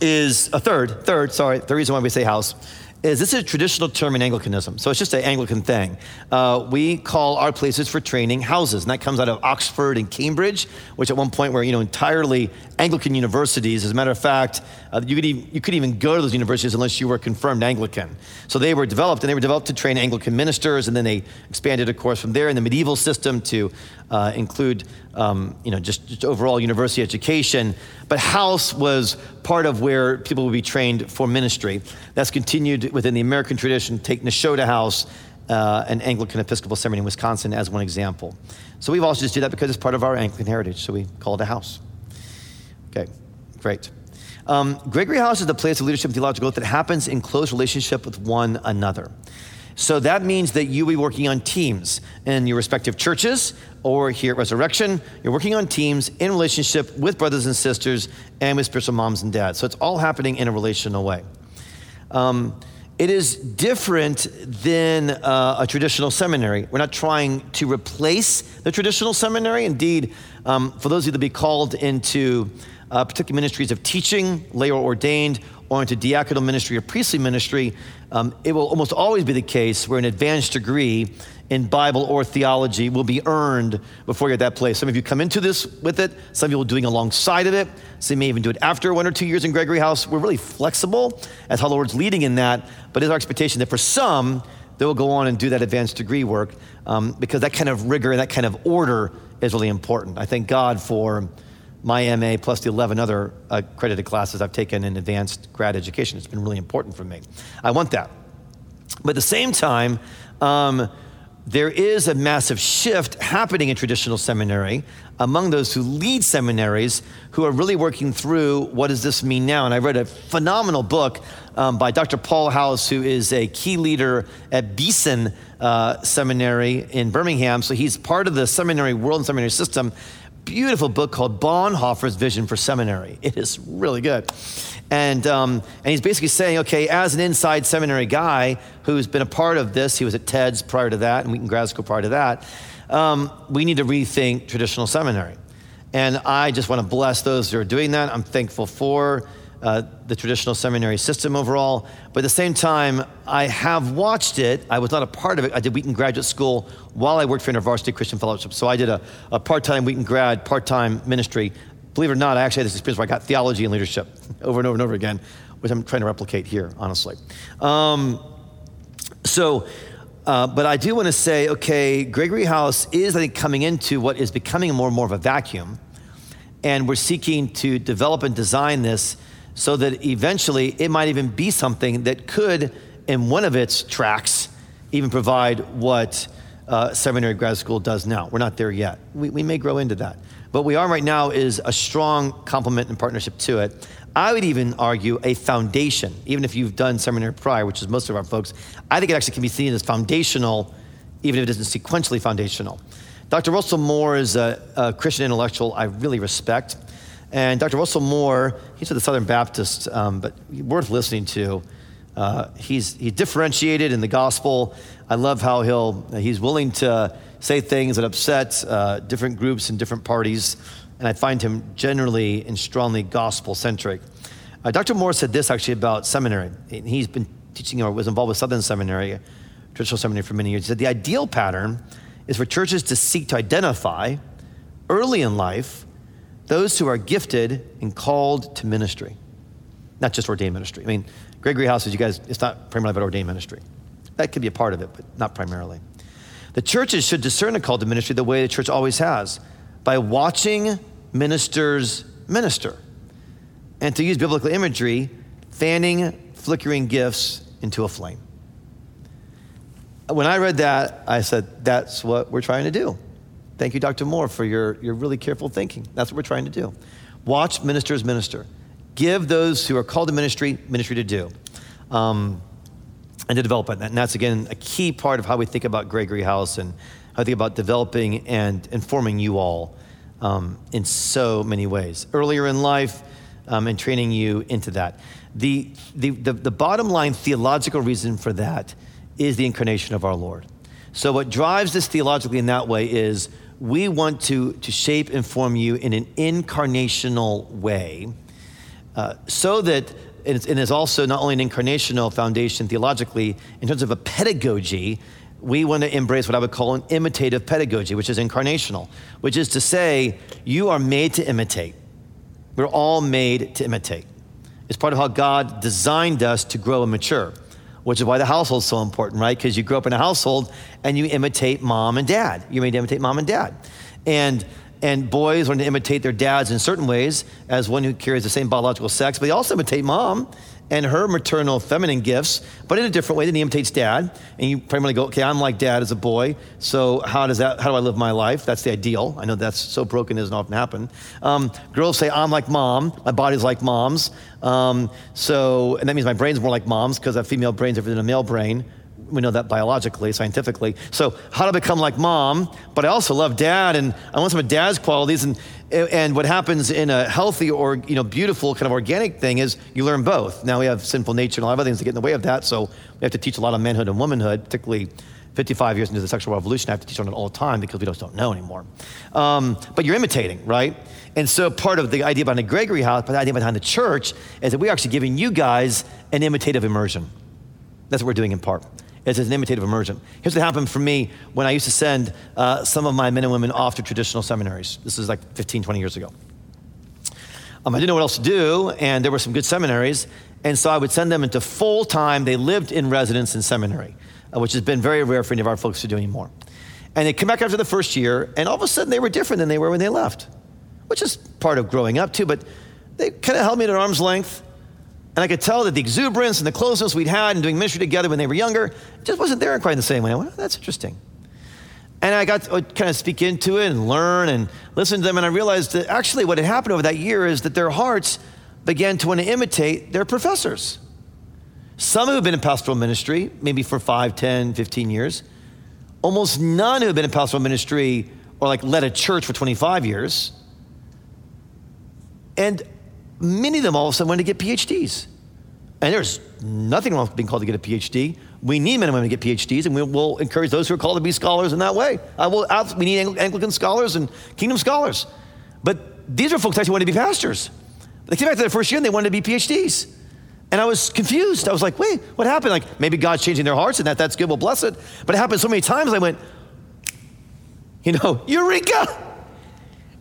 is a third. Third. Sorry. The reason why we say house is this is a traditional term in Anglicanism, so it's just an Anglican thing. Uh, we call our places for training houses, and that comes out of Oxford and Cambridge, which at one point were you know entirely Anglican universities. As a matter of fact, uh, you, could even, you could even go to those universities unless you were confirmed Anglican. So they were developed, and they were developed to train Anglican ministers, and then they expanded, of course, from there in the medieval system to uh, include um, you know just, just overall university education. But house was part of where people would be trained for ministry. That's continued within the American tradition. Take Nashotah House, uh, an Anglican Episcopal Seminary in Wisconsin, as one example. So we've also just do that because it's part of our Anglican heritage. So we call it a house. Okay, great. Um, Gregory House is the place of leadership and theological growth that happens in close relationship with one another. So that means that you will be working on teams in your respective churches or here at Resurrection. You're working on teams in relationship with brothers and sisters and with spiritual moms and dads. So it's all happening in a relational way. Um, it is different than uh, a traditional seminary. We're not trying to replace the traditional seminary. Indeed, um, for those of you that be called into uh, particular ministries of teaching, lay or ordained, or into diaconal ministry or priestly ministry, um, it will almost always be the case where an advanced degree in Bible or theology will be earned before you're at that place. Some of you come into this with it, some of you are doing alongside of it. Some may even do it after one or two years in Gregory House. We're really flexible as how the Lord's leading in that, but it's our expectation that for some, they will go on and do that advanced degree work um, because that kind of rigor and that kind of order is really important. I thank God for my MA plus the 11 other accredited classes I've taken in advanced grad education. It's been really important for me. I want that. But at the same time, um, there is a massive shift happening in traditional seminary among those who lead seminaries who are really working through what does this mean now. And I read a phenomenal book um, by Dr. Paul House, who is a key leader at Beeson uh, Seminary in Birmingham. So he's part of the seminary world and seminary system beautiful book called Bonhoeffer's Vision for Seminary. It is really good. And, um, and he's basically saying, okay, as an inside seminary guy who's been a part of this, he was at TEDS prior to that and Wheaton Grad School prior to that, um, we need to rethink traditional seminary. And I just want to bless those who are doing that. I'm thankful for uh, the traditional seminary system overall. But at the same time, I have watched it. I was not a part of it. I did Wheaton Graduate School while I worked for InterVarsity Christian Fellowship. So I did a, a part time Wheaton grad, part time ministry. Believe it or not, I actually had this experience where I got theology and leadership over and over and over again, which I'm trying to replicate here, honestly. Um, so, uh, but I do want to say, okay, Gregory House is, I think, coming into what is becoming more and more of a vacuum. And we're seeking to develop and design this so that eventually it might even be something that could, in one of its tracks, even provide what uh, seminary grad school does now. We're not there yet. We, we may grow into that. But we are right now is a strong complement and partnership to it. I would even argue a foundation, even if you've done seminary prior, which is most of our folks, I think it actually can be seen as foundational, even if it isn't sequentially foundational. Dr. Russell Moore is a, a Christian intellectual I really respect. And Dr. Russell Moore, he's at the Southern Baptist, um, but worth listening to. Uh, he's, he's differentiated in the gospel. I love how he'll, he's willing to say things that upset uh, different groups and different parties. And I find him generally and strongly gospel centric. Uh, Dr. Moore said this actually about seminary. He's been teaching or was involved with Southern Seminary, traditional seminary for many years. He said the ideal pattern is for churches to seek to identify early in life those who are gifted and called to ministry, not just ordained ministry. I mean, Gregory House, says you guys, it's not primarily about ordained ministry. That could be a part of it, but not primarily. The churches should discern a call to ministry the way the church always has by watching ministers minister. And to use biblical imagery, fanning flickering gifts into a flame. When I read that, I said, that's what we're trying to do. Thank you, Dr. Moore, for your, your really careful thinking. That's what we're trying to do. Watch ministers minister. Give those who are called to ministry, ministry to do. Um, and to develop it. And that's, again, a key part of how we think about Gregory House and how we think about developing and informing you all um, in so many ways. Earlier in life, um, and training you into that. The, the, the, the bottom line theological reason for that is the incarnation of our Lord. So, what drives this theologically in that way is we want to, to shape and form you in an incarnational way uh, so that it is also not only an incarnational foundation theologically, in terms of a pedagogy, we want to embrace what I would call an imitative pedagogy, which is incarnational, which is to say, you are made to imitate. We're all made to imitate. It's part of how God designed us to grow and mature which is why the household's so important, right? Because you grow up in a household and you imitate mom and dad. You made to imitate mom and dad. And and boys learn to imitate their dads in certain ways as one who carries the same biological sex, but they also imitate mom and her maternal feminine gifts, but in a different way than he imitates dad. And you primarily go, okay, I'm like dad as a boy, so how does that, how do I live my life? That's the ideal. I know that's so broken, doesn't often happen. Um, girls say, I'm like mom, my body's like mom's. Um, so, and that means my brain's more like mom's because a female brain's different than a male brain. We know that biologically, scientifically. So, how to become like mom, but I also love dad, and I want some of dad's qualities. And, and what happens in a healthy or you know beautiful kind of organic thing is you learn both. Now we have sinful nature and a lot of other things that get in the way of that, so we have to teach a lot of manhood and womanhood, particularly 55 years into the sexual revolution. I have to teach on it all the time because we just don't know anymore. Um, but you're imitating, right? And so part of the idea behind the Gregory House, but the idea behind the church, is that we're actually giving you guys an imitative immersion. That's what we're doing in part is an imitative immersion. Here's what happened for me when I used to send uh, some of my men and women off to traditional seminaries. This is like 15, 20 years ago. Um, I didn't know what else to do, and there were some good seminaries, and so I would send them into full time. They lived in residence in seminary, uh, which has been very rare for any of our folks to do anymore. And they come back after the first year, and all of a sudden they were different than they were when they left, which is part of growing up too, but they kind of held me at arm's length. And I could tell that the exuberance and the closeness we'd had in doing ministry together when they were younger just wasn't there in quite the same way. I went, oh, that's interesting. And I got to uh, kind of speak into it and learn and listen to them. And I realized that actually what had happened over that year is that their hearts began to want to imitate their professors. Some who have been in pastoral ministry, maybe for 5, 10, 15 years. Almost none who have been in pastoral ministry or like led a church for 25 years. And many of them all of a sudden wanted to get PhDs. And there's nothing wrong with being called to get a PhD. We need men and women to get PhDs, and we will encourage those who are called to be scholars in that way. I will, we need Anglican scholars and kingdom scholars. But these are folks actually want to be pastors. They came back to their first year and they wanted to be PhDs. And I was confused. I was like, wait, what happened? Like, maybe God's changing their hearts and that that's good, we'll bless it. But it happened so many times, I went, you know, Eureka!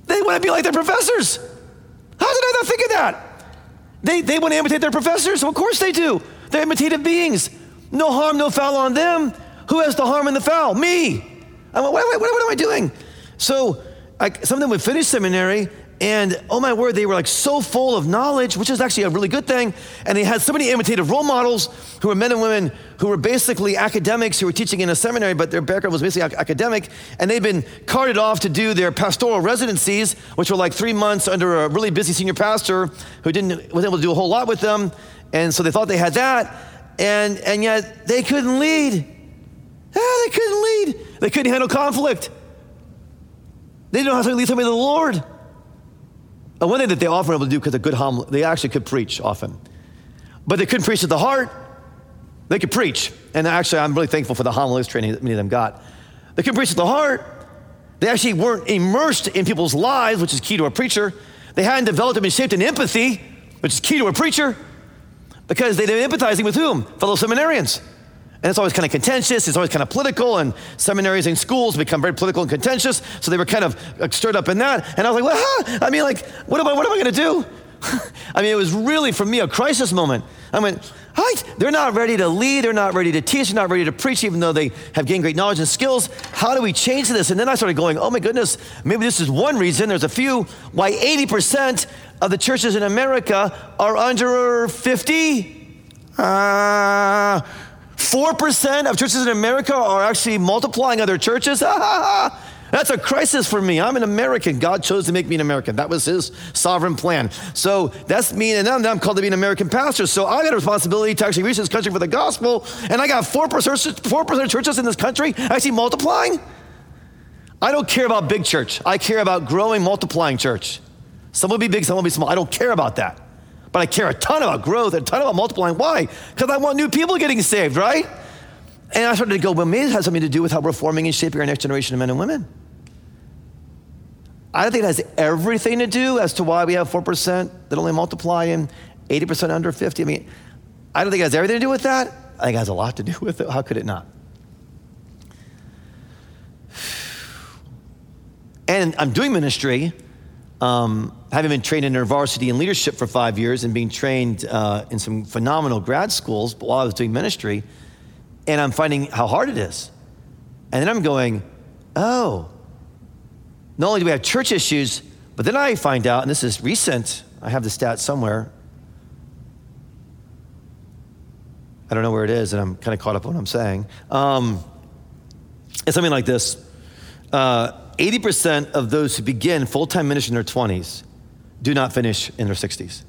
They want to be like their professors. How did I not think of that? They, they want to imitate their professors? Well, of course they do. They're imitative beings. No harm, no foul on them. Who has the harm and the foul? Me. I went, wait, wait, what, what am I doing? So I, some of them would finish seminary and oh my word, they were like so full of knowledge, which is actually a really good thing. And they had so many imitative role models who were men and women who were basically academics who were teaching in a seminary, but their background was basically academic. And they'd been carted off to do their pastoral residencies, which were like three months under a really busy senior pastor who didn't was able to do a whole lot with them. And so they thought they had that. And, and yet they couldn't lead. Yeah, they couldn't lead. They couldn't handle conflict. They didn't know how to lead somebody to the Lord. One thing that they often were able to do because of good homily, they actually could preach often. But they couldn't preach at the heart. They could preach. And actually, I'm really thankful for the homilies training that many of them got. They couldn't preach at the heart. They actually weren't immersed in people's lives, which is key to a preacher. They hadn't developed and been shaped in empathy, which is key to a preacher, because they were empathizing with whom? Fellow seminarians. And it's always kind of contentious, it's always kind of political, and seminaries and schools become very political and contentious. So they were kind of stirred up in that. And I was like, well, huh? I mean, like, what am I, what am I gonna do? I mean, it was really for me a crisis moment. I went, Hi, they're not ready to lead, they're not ready to teach, they're not ready to preach, even though they have gained great knowledge and skills. How do we change this? And then I started going, oh my goodness, maybe this is one reason, there's a few, why 80% of the churches in America are under 50. Uh, 4% of churches in America are actually multiplying other churches. That's a crisis for me. I'm an American. God chose to make me an American. That was His sovereign plan. So that's me, and now I'm called to be an American pastor. So I got a responsibility to actually reach this country for the gospel, and I got 4%, 4% of churches in this country actually multiplying. I don't care about big church. I care about growing, multiplying church. Some will be big, some will be small. I don't care about that. But I care a ton about growth, a ton about multiplying. Why? Because I want new people getting saved, right? And I started to go, well, maybe it has something to do with how we're forming and shaping our next generation of men and women. I don't think it has everything to do as to why we have 4% that only multiply and 80% under 50. I mean, I don't think it has everything to do with that. I think it has a lot to do with it. How could it not? And I'm doing ministry, um, having been trained in varsity and leadership for five years and being trained uh, in some phenomenal grad schools while I was doing ministry, and I'm finding how hard it is. And then I'm going, oh, not only do we have church issues, but then I find out, and this is recent, I have the stat somewhere. I don't know where it is, and I'm kind of caught up on what I'm saying. Um, it's something like this uh, 80% of those who begin full time ministry in their 20s do not finish in their 60s.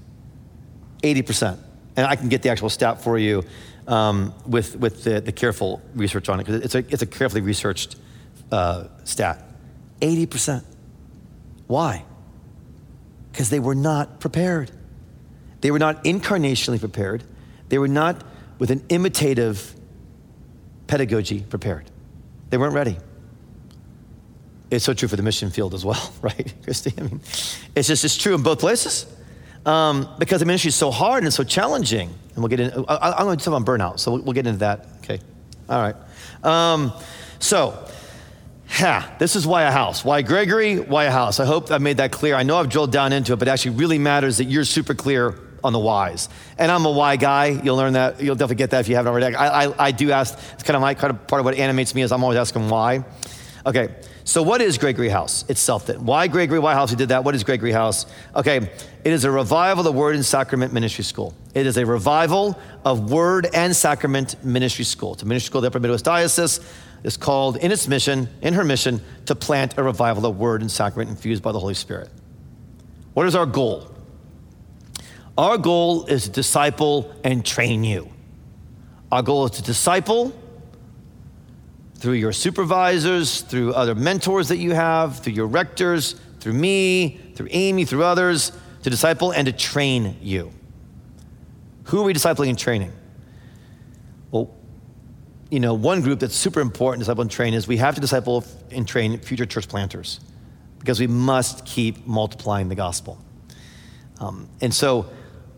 80%. And I can get the actual stat for you um, with, with the, the, careful research on it, because it's a, it's a carefully researched uh, stat. 80%. Why? Because they were not prepared. They were not incarnationally prepared. They were not with an imitative pedagogy prepared. They weren't ready. It's so true for the mission field as well, right, Christy? I mean, it's just it's true in both places um, because the ministry is so hard and so challenging. And we'll get in. I, am going to talk about burnout, so we'll, we'll, get into that. Okay, all right. Um, so Ha, this is why a house. Why Gregory? Why a house? I hope I've made that clear. I know I've drilled down into it, but it actually really matters that you're super clear on the whys. And I'm a why guy. You'll learn that. You'll definitely get that if you haven't already. I, I, I do ask, it's kind of my kind of part of what animates me is I'm always asking why. Okay, so what is Gregory House itself then? Why Gregory? White House? We did that. What is Gregory House? Okay, it is a revival of the Word and Sacrament Ministry School. It is a revival of Word and Sacrament Ministry School. It's a ministry school of the Upper Midwest Diocese is called in its mission, in her mission, to plant a revival of word and sacrament infused by the Holy Spirit. What is our goal? Our goal is to disciple and train you. Our goal is to disciple through your supervisors, through other mentors that you have, through your rectors, through me, through Amy, through others, to disciple and to train you. Who are we discipling and training? Well, you know, one group that's super important to disciple and train is we have to disciple and train future church planters because we must keep multiplying the gospel. Um, and so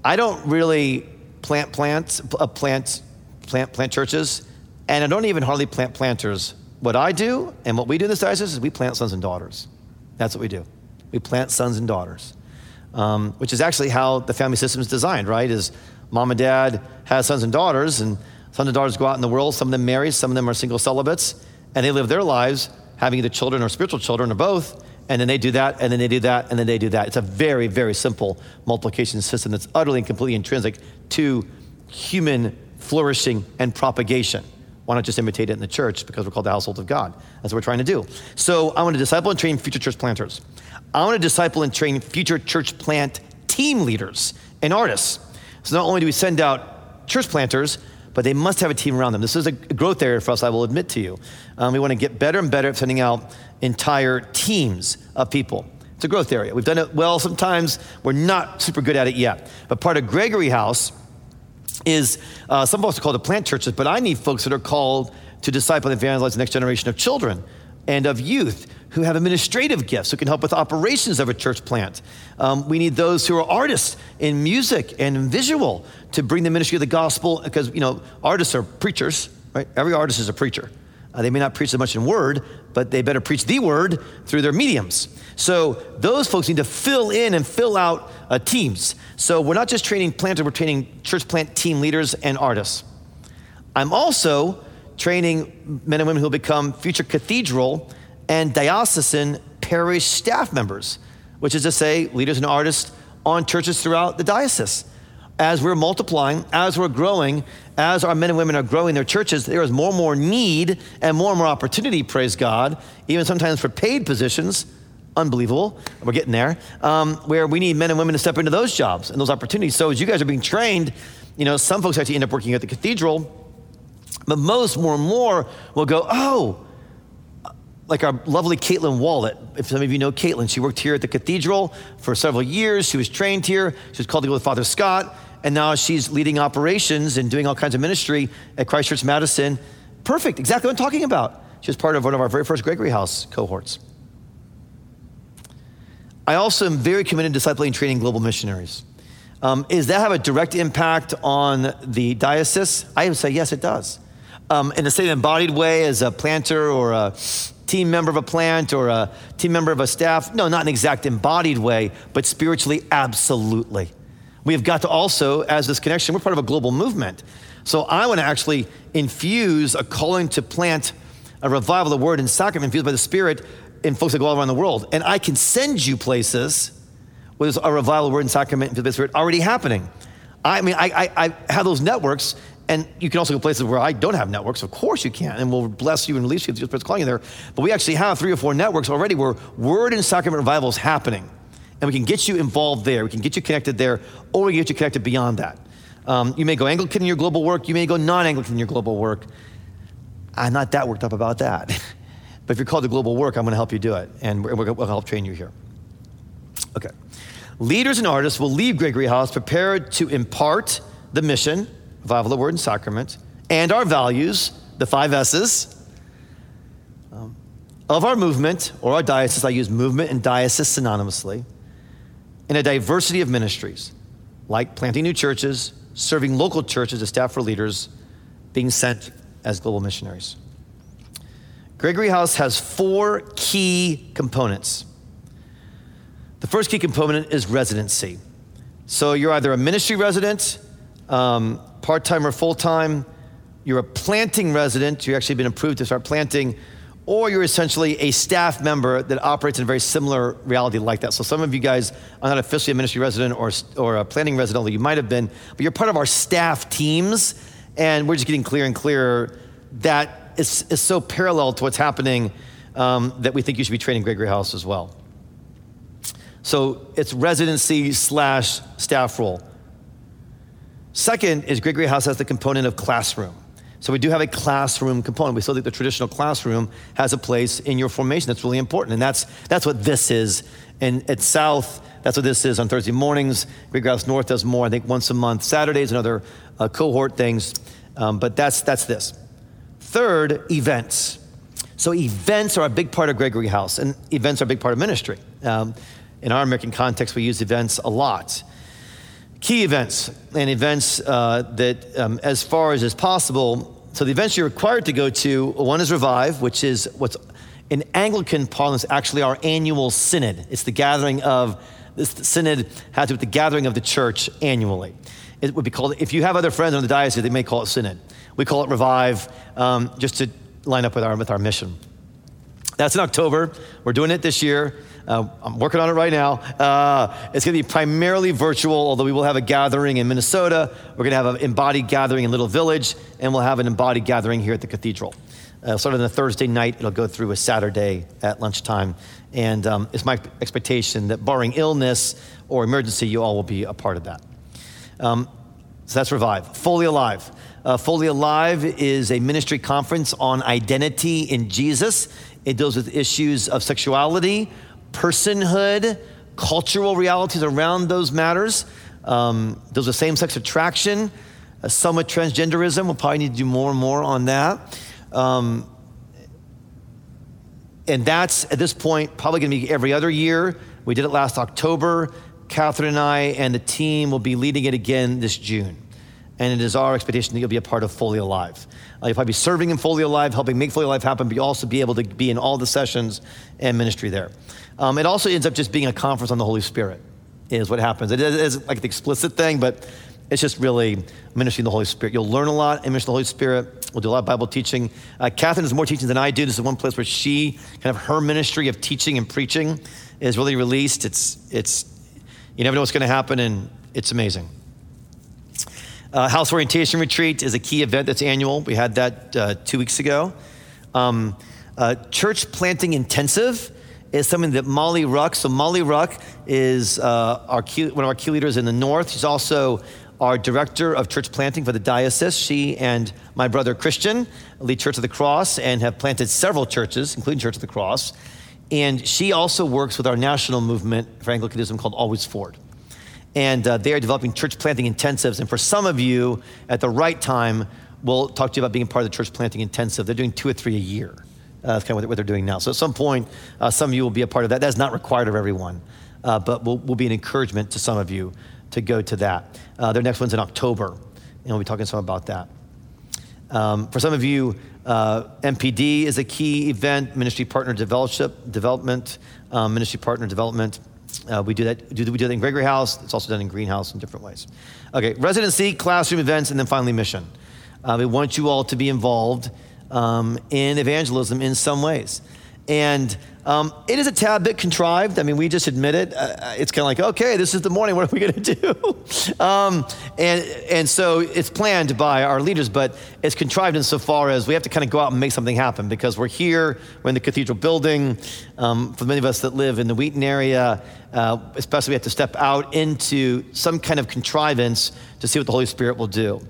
I don't really plant plants, uh, plant, plant, plant churches, and I don't even hardly plant planters. What I do and what we do in this diocese is we plant sons and daughters. That's what we do. We plant sons and daughters, um, which is actually how the family system is designed, right? Is mom and dad has sons and daughters, and Sons and daughters go out in the world. Some of them marry, some of them are single celibates, and they live their lives having either children or spiritual children or both. And then they do that, and then they do that, and then they do that. It's a very, very simple multiplication system that's utterly and completely intrinsic to human flourishing and propagation. Why not just imitate it in the church because we're called the household of God? That's what we're trying to do. So I want to disciple and train future church planters. I want to disciple and train future church plant team leaders and artists. So not only do we send out church planters, but they must have a team around them. This is a growth area for us, I will admit to you. Um, we want to get better and better at sending out entire teams of people. It's a growth area. We've done it well sometimes. We're not super good at it yet. But part of Gregory House is uh, some folks are called to plant churches, but I need folks that are called to disciple and evangelize the next generation of children and of youth who have administrative gifts, who can help with operations of a church plant. Um, we need those who are artists in music and in visual to bring the ministry of the gospel, because, you know, artists are preachers, right? Every artist is a preacher. Uh, they may not preach so much in word, but they better preach the word through their mediums. So those folks need to fill in and fill out uh, teams. So we're not just training planters, we're training church plant team leaders and artists. I'm also training men and women who will become future cathedral and diocesan parish staff members, which is to say, leaders and artists on churches throughout the diocese. As we're multiplying, as we're growing, as our men and women are growing their churches, there is more and more need and more and more opportunity, praise God, even sometimes for paid positions. Unbelievable. We're getting there. Um, where we need men and women to step into those jobs and those opportunities. So as you guys are being trained, you know, some folks actually end up working at the cathedral, but most more and more will go, oh, like our lovely Caitlin Wallet. If some of you know Caitlin, she worked here at the cathedral for several years. She was trained here. She was called to go with Father Scott, and now she's leading operations and doing all kinds of ministry at Christ Church Madison. Perfect, exactly what I'm talking about. She was part of one of our very first Gregory House cohorts. I also am very committed to discipling and training global missionaries. Um, does that have a direct impact on the diocese? I would say yes, it does. Um, in the same embodied way as a planter or a team member of a plant or a team member of a staff? No, not an exact embodied way, but spiritually, absolutely. We have got to also, as this connection, we're part of a global movement. So I want to actually infuse a calling to plant a revival of the word and sacrament infused by the Spirit in folks that go all around the world. And I can send you places where there's a revival of word and sacrament infused by the Spirit already happening. I mean, I, I, I have those networks, and you can also go places where I don't have networks. Of course you can, and we'll bless you and release you if the Spirit's calling you there. But we actually have three or four networks already where word and sacrament revival is happening. And we can get you involved there. We can get you connected there, or we can get you connected beyond that. Um, you may go Anglican in your global work. You may go non-Anglican in your global work. I'm not that worked up about that. but if you're called to global work, I'm going to help you do it, and we'll help train you here. Okay. Leaders and artists will leave Gregory House prepared to impart the mission, revival of the word and sacrament, and our values, the five S's, um, of our movement or our diocese. I use movement and diocese synonymously, in a diversity of ministries, like planting new churches, serving local churches as staff or leaders, being sent as global missionaries. Gregory House has four key components. The first key component is residency. So you're either a ministry resident, um, part time or full time, you're a planting resident, you've actually been approved to start planting, or you're essentially a staff member that operates in a very similar reality like that. So some of you guys are not officially a ministry resident or, or a planning resident, although you might have been, but you're part of our staff teams, and we're just getting clearer and clearer that is, is so parallel to what's happening um, that we think you should be training Gregory House as well. So it's residency slash staff role. Second is Gregory House has the component of classroom. So we do have a classroom component. We still think the traditional classroom has a place in your formation that's really important. And that's, that's what this is. And at South, that's what this is on Thursday mornings. Gregory House North does more, I think, once a month. Saturdays and other uh, cohort things. Um, but that's, that's this. Third, events. So events are a big part of Gregory House, and events are a big part of ministry. Um, in our American context, we use events a lot. Key events and events uh, that, um, as far as is possible, so the events you're required to go to one is Revive, which is what's in Anglican parlance actually our annual synod. It's the gathering of, this synod has to do with the gathering of the church annually. It would be called, if you have other friends in the diocese, they may call it synod. We call it Revive um, just to line up with our, with our mission. That's in October. We're doing it this year. Uh, I'm working on it right now. Uh, it's going to be primarily virtual, although we will have a gathering in Minnesota. We're going to have an embodied gathering in Little Village, and we'll have an embodied gathering here at the cathedral. Uh, starting on a Thursday night, it'll go through a Saturday at lunchtime. And um, it's my expectation that, barring illness or emergency, you all will be a part of that. Um, so that's Revive. Fully Alive. Uh, Fully Alive is a ministry conference on identity in Jesus. It deals with issues of sexuality, personhood, cultural realities around those matters. Um, those are same sex attraction, uh, some with transgenderism. We'll probably need to do more and more on that. Um, and that's at this point probably going to be every other year. We did it last October. Catherine and I and the team will be leading it again this June. and it is our expectation that you'll be a part of Fully Alive. Uh, you'll probably be serving in Fully Alive, helping make Fully Alive happen, but you'll also be able to be in all the sessions and ministry there. Um, it also ends up just being a conference on the Holy Spirit, is what happens. It is like the explicit thing, but it's just really ministering the Holy Spirit. You'll learn a lot in ministering the Holy Spirit. We'll do a lot of Bible teaching. Uh, Catherine does more teaching than I do. This is one place where she, kind of her ministry of teaching and preaching, is really released. It's, it's you never know what's going to happen, and it's amazing. Uh, House Orientation Retreat is a key event that's annual. We had that uh, two weeks ago. Um, uh, church Planting Intensive is something that Molly Ruch, so Molly Ruch is uh, our one of our key leaders in the North. She's also our director of church planting for the diocese. She and my brother Christian lead Church of the Cross and have planted several churches, including Church of the Cross. And she also works with our national movement for Anglicanism called Always Forward and uh, they are developing church planting intensives. And for some of you, at the right time, we'll talk to you about being part of the church planting intensive. They're doing two or three a year. Uh, that's kind of what they're doing now. So at some point, uh, some of you will be a part of that. That's not required of everyone, uh, but will will be an encouragement to some of you to go to that. Uh, their next one's in October, and we'll be talking some about that. Um, for some of you, uh, MPD is a key event, ministry partner development, um, ministry partner development. Uh, we do that. Do, we do that in Gregory House. It's also done in Greenhouse in different ways. Okay, residency, classroom events, and then finally mission. Uh, we want you all to be involved um, in evangelism in some ways. And um, it is a tad bit contrived. I mean, we just admit it. Uh, uh it's kind of like, okay, this is the morning. What are we going to do? um, and, and so it's planned by our leaders, but it's contrived insofar as we have to kind of go out and make something happen because we're here, we're in the cathedral building. Um, for many of us that live in the Wheaton area, uh, especially we have to step out into some kind of contrivance to see what the Holy Spirit will do.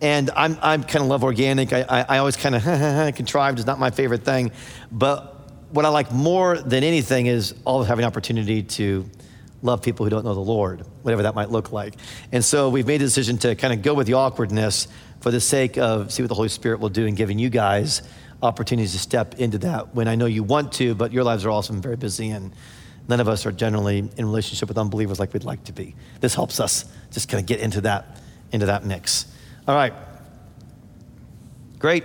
And I'm, I'm kind of love organic. I, I, I always kind of contrived is not my favorite thing. But what I like more than anything is always having an opportunity to love people who don't know the Lord, whatever that might look like. And so we've made the decision to kind of go with the awkwardness for the sake of see what the Holy Spirit will do in giving you guys opportunities to step into that when I know you want to, but your lives are also very busy and none of us are generally in relationship with unbelievers like we'd like to be. This helps us just kind of get into that into that mix. All right. Great.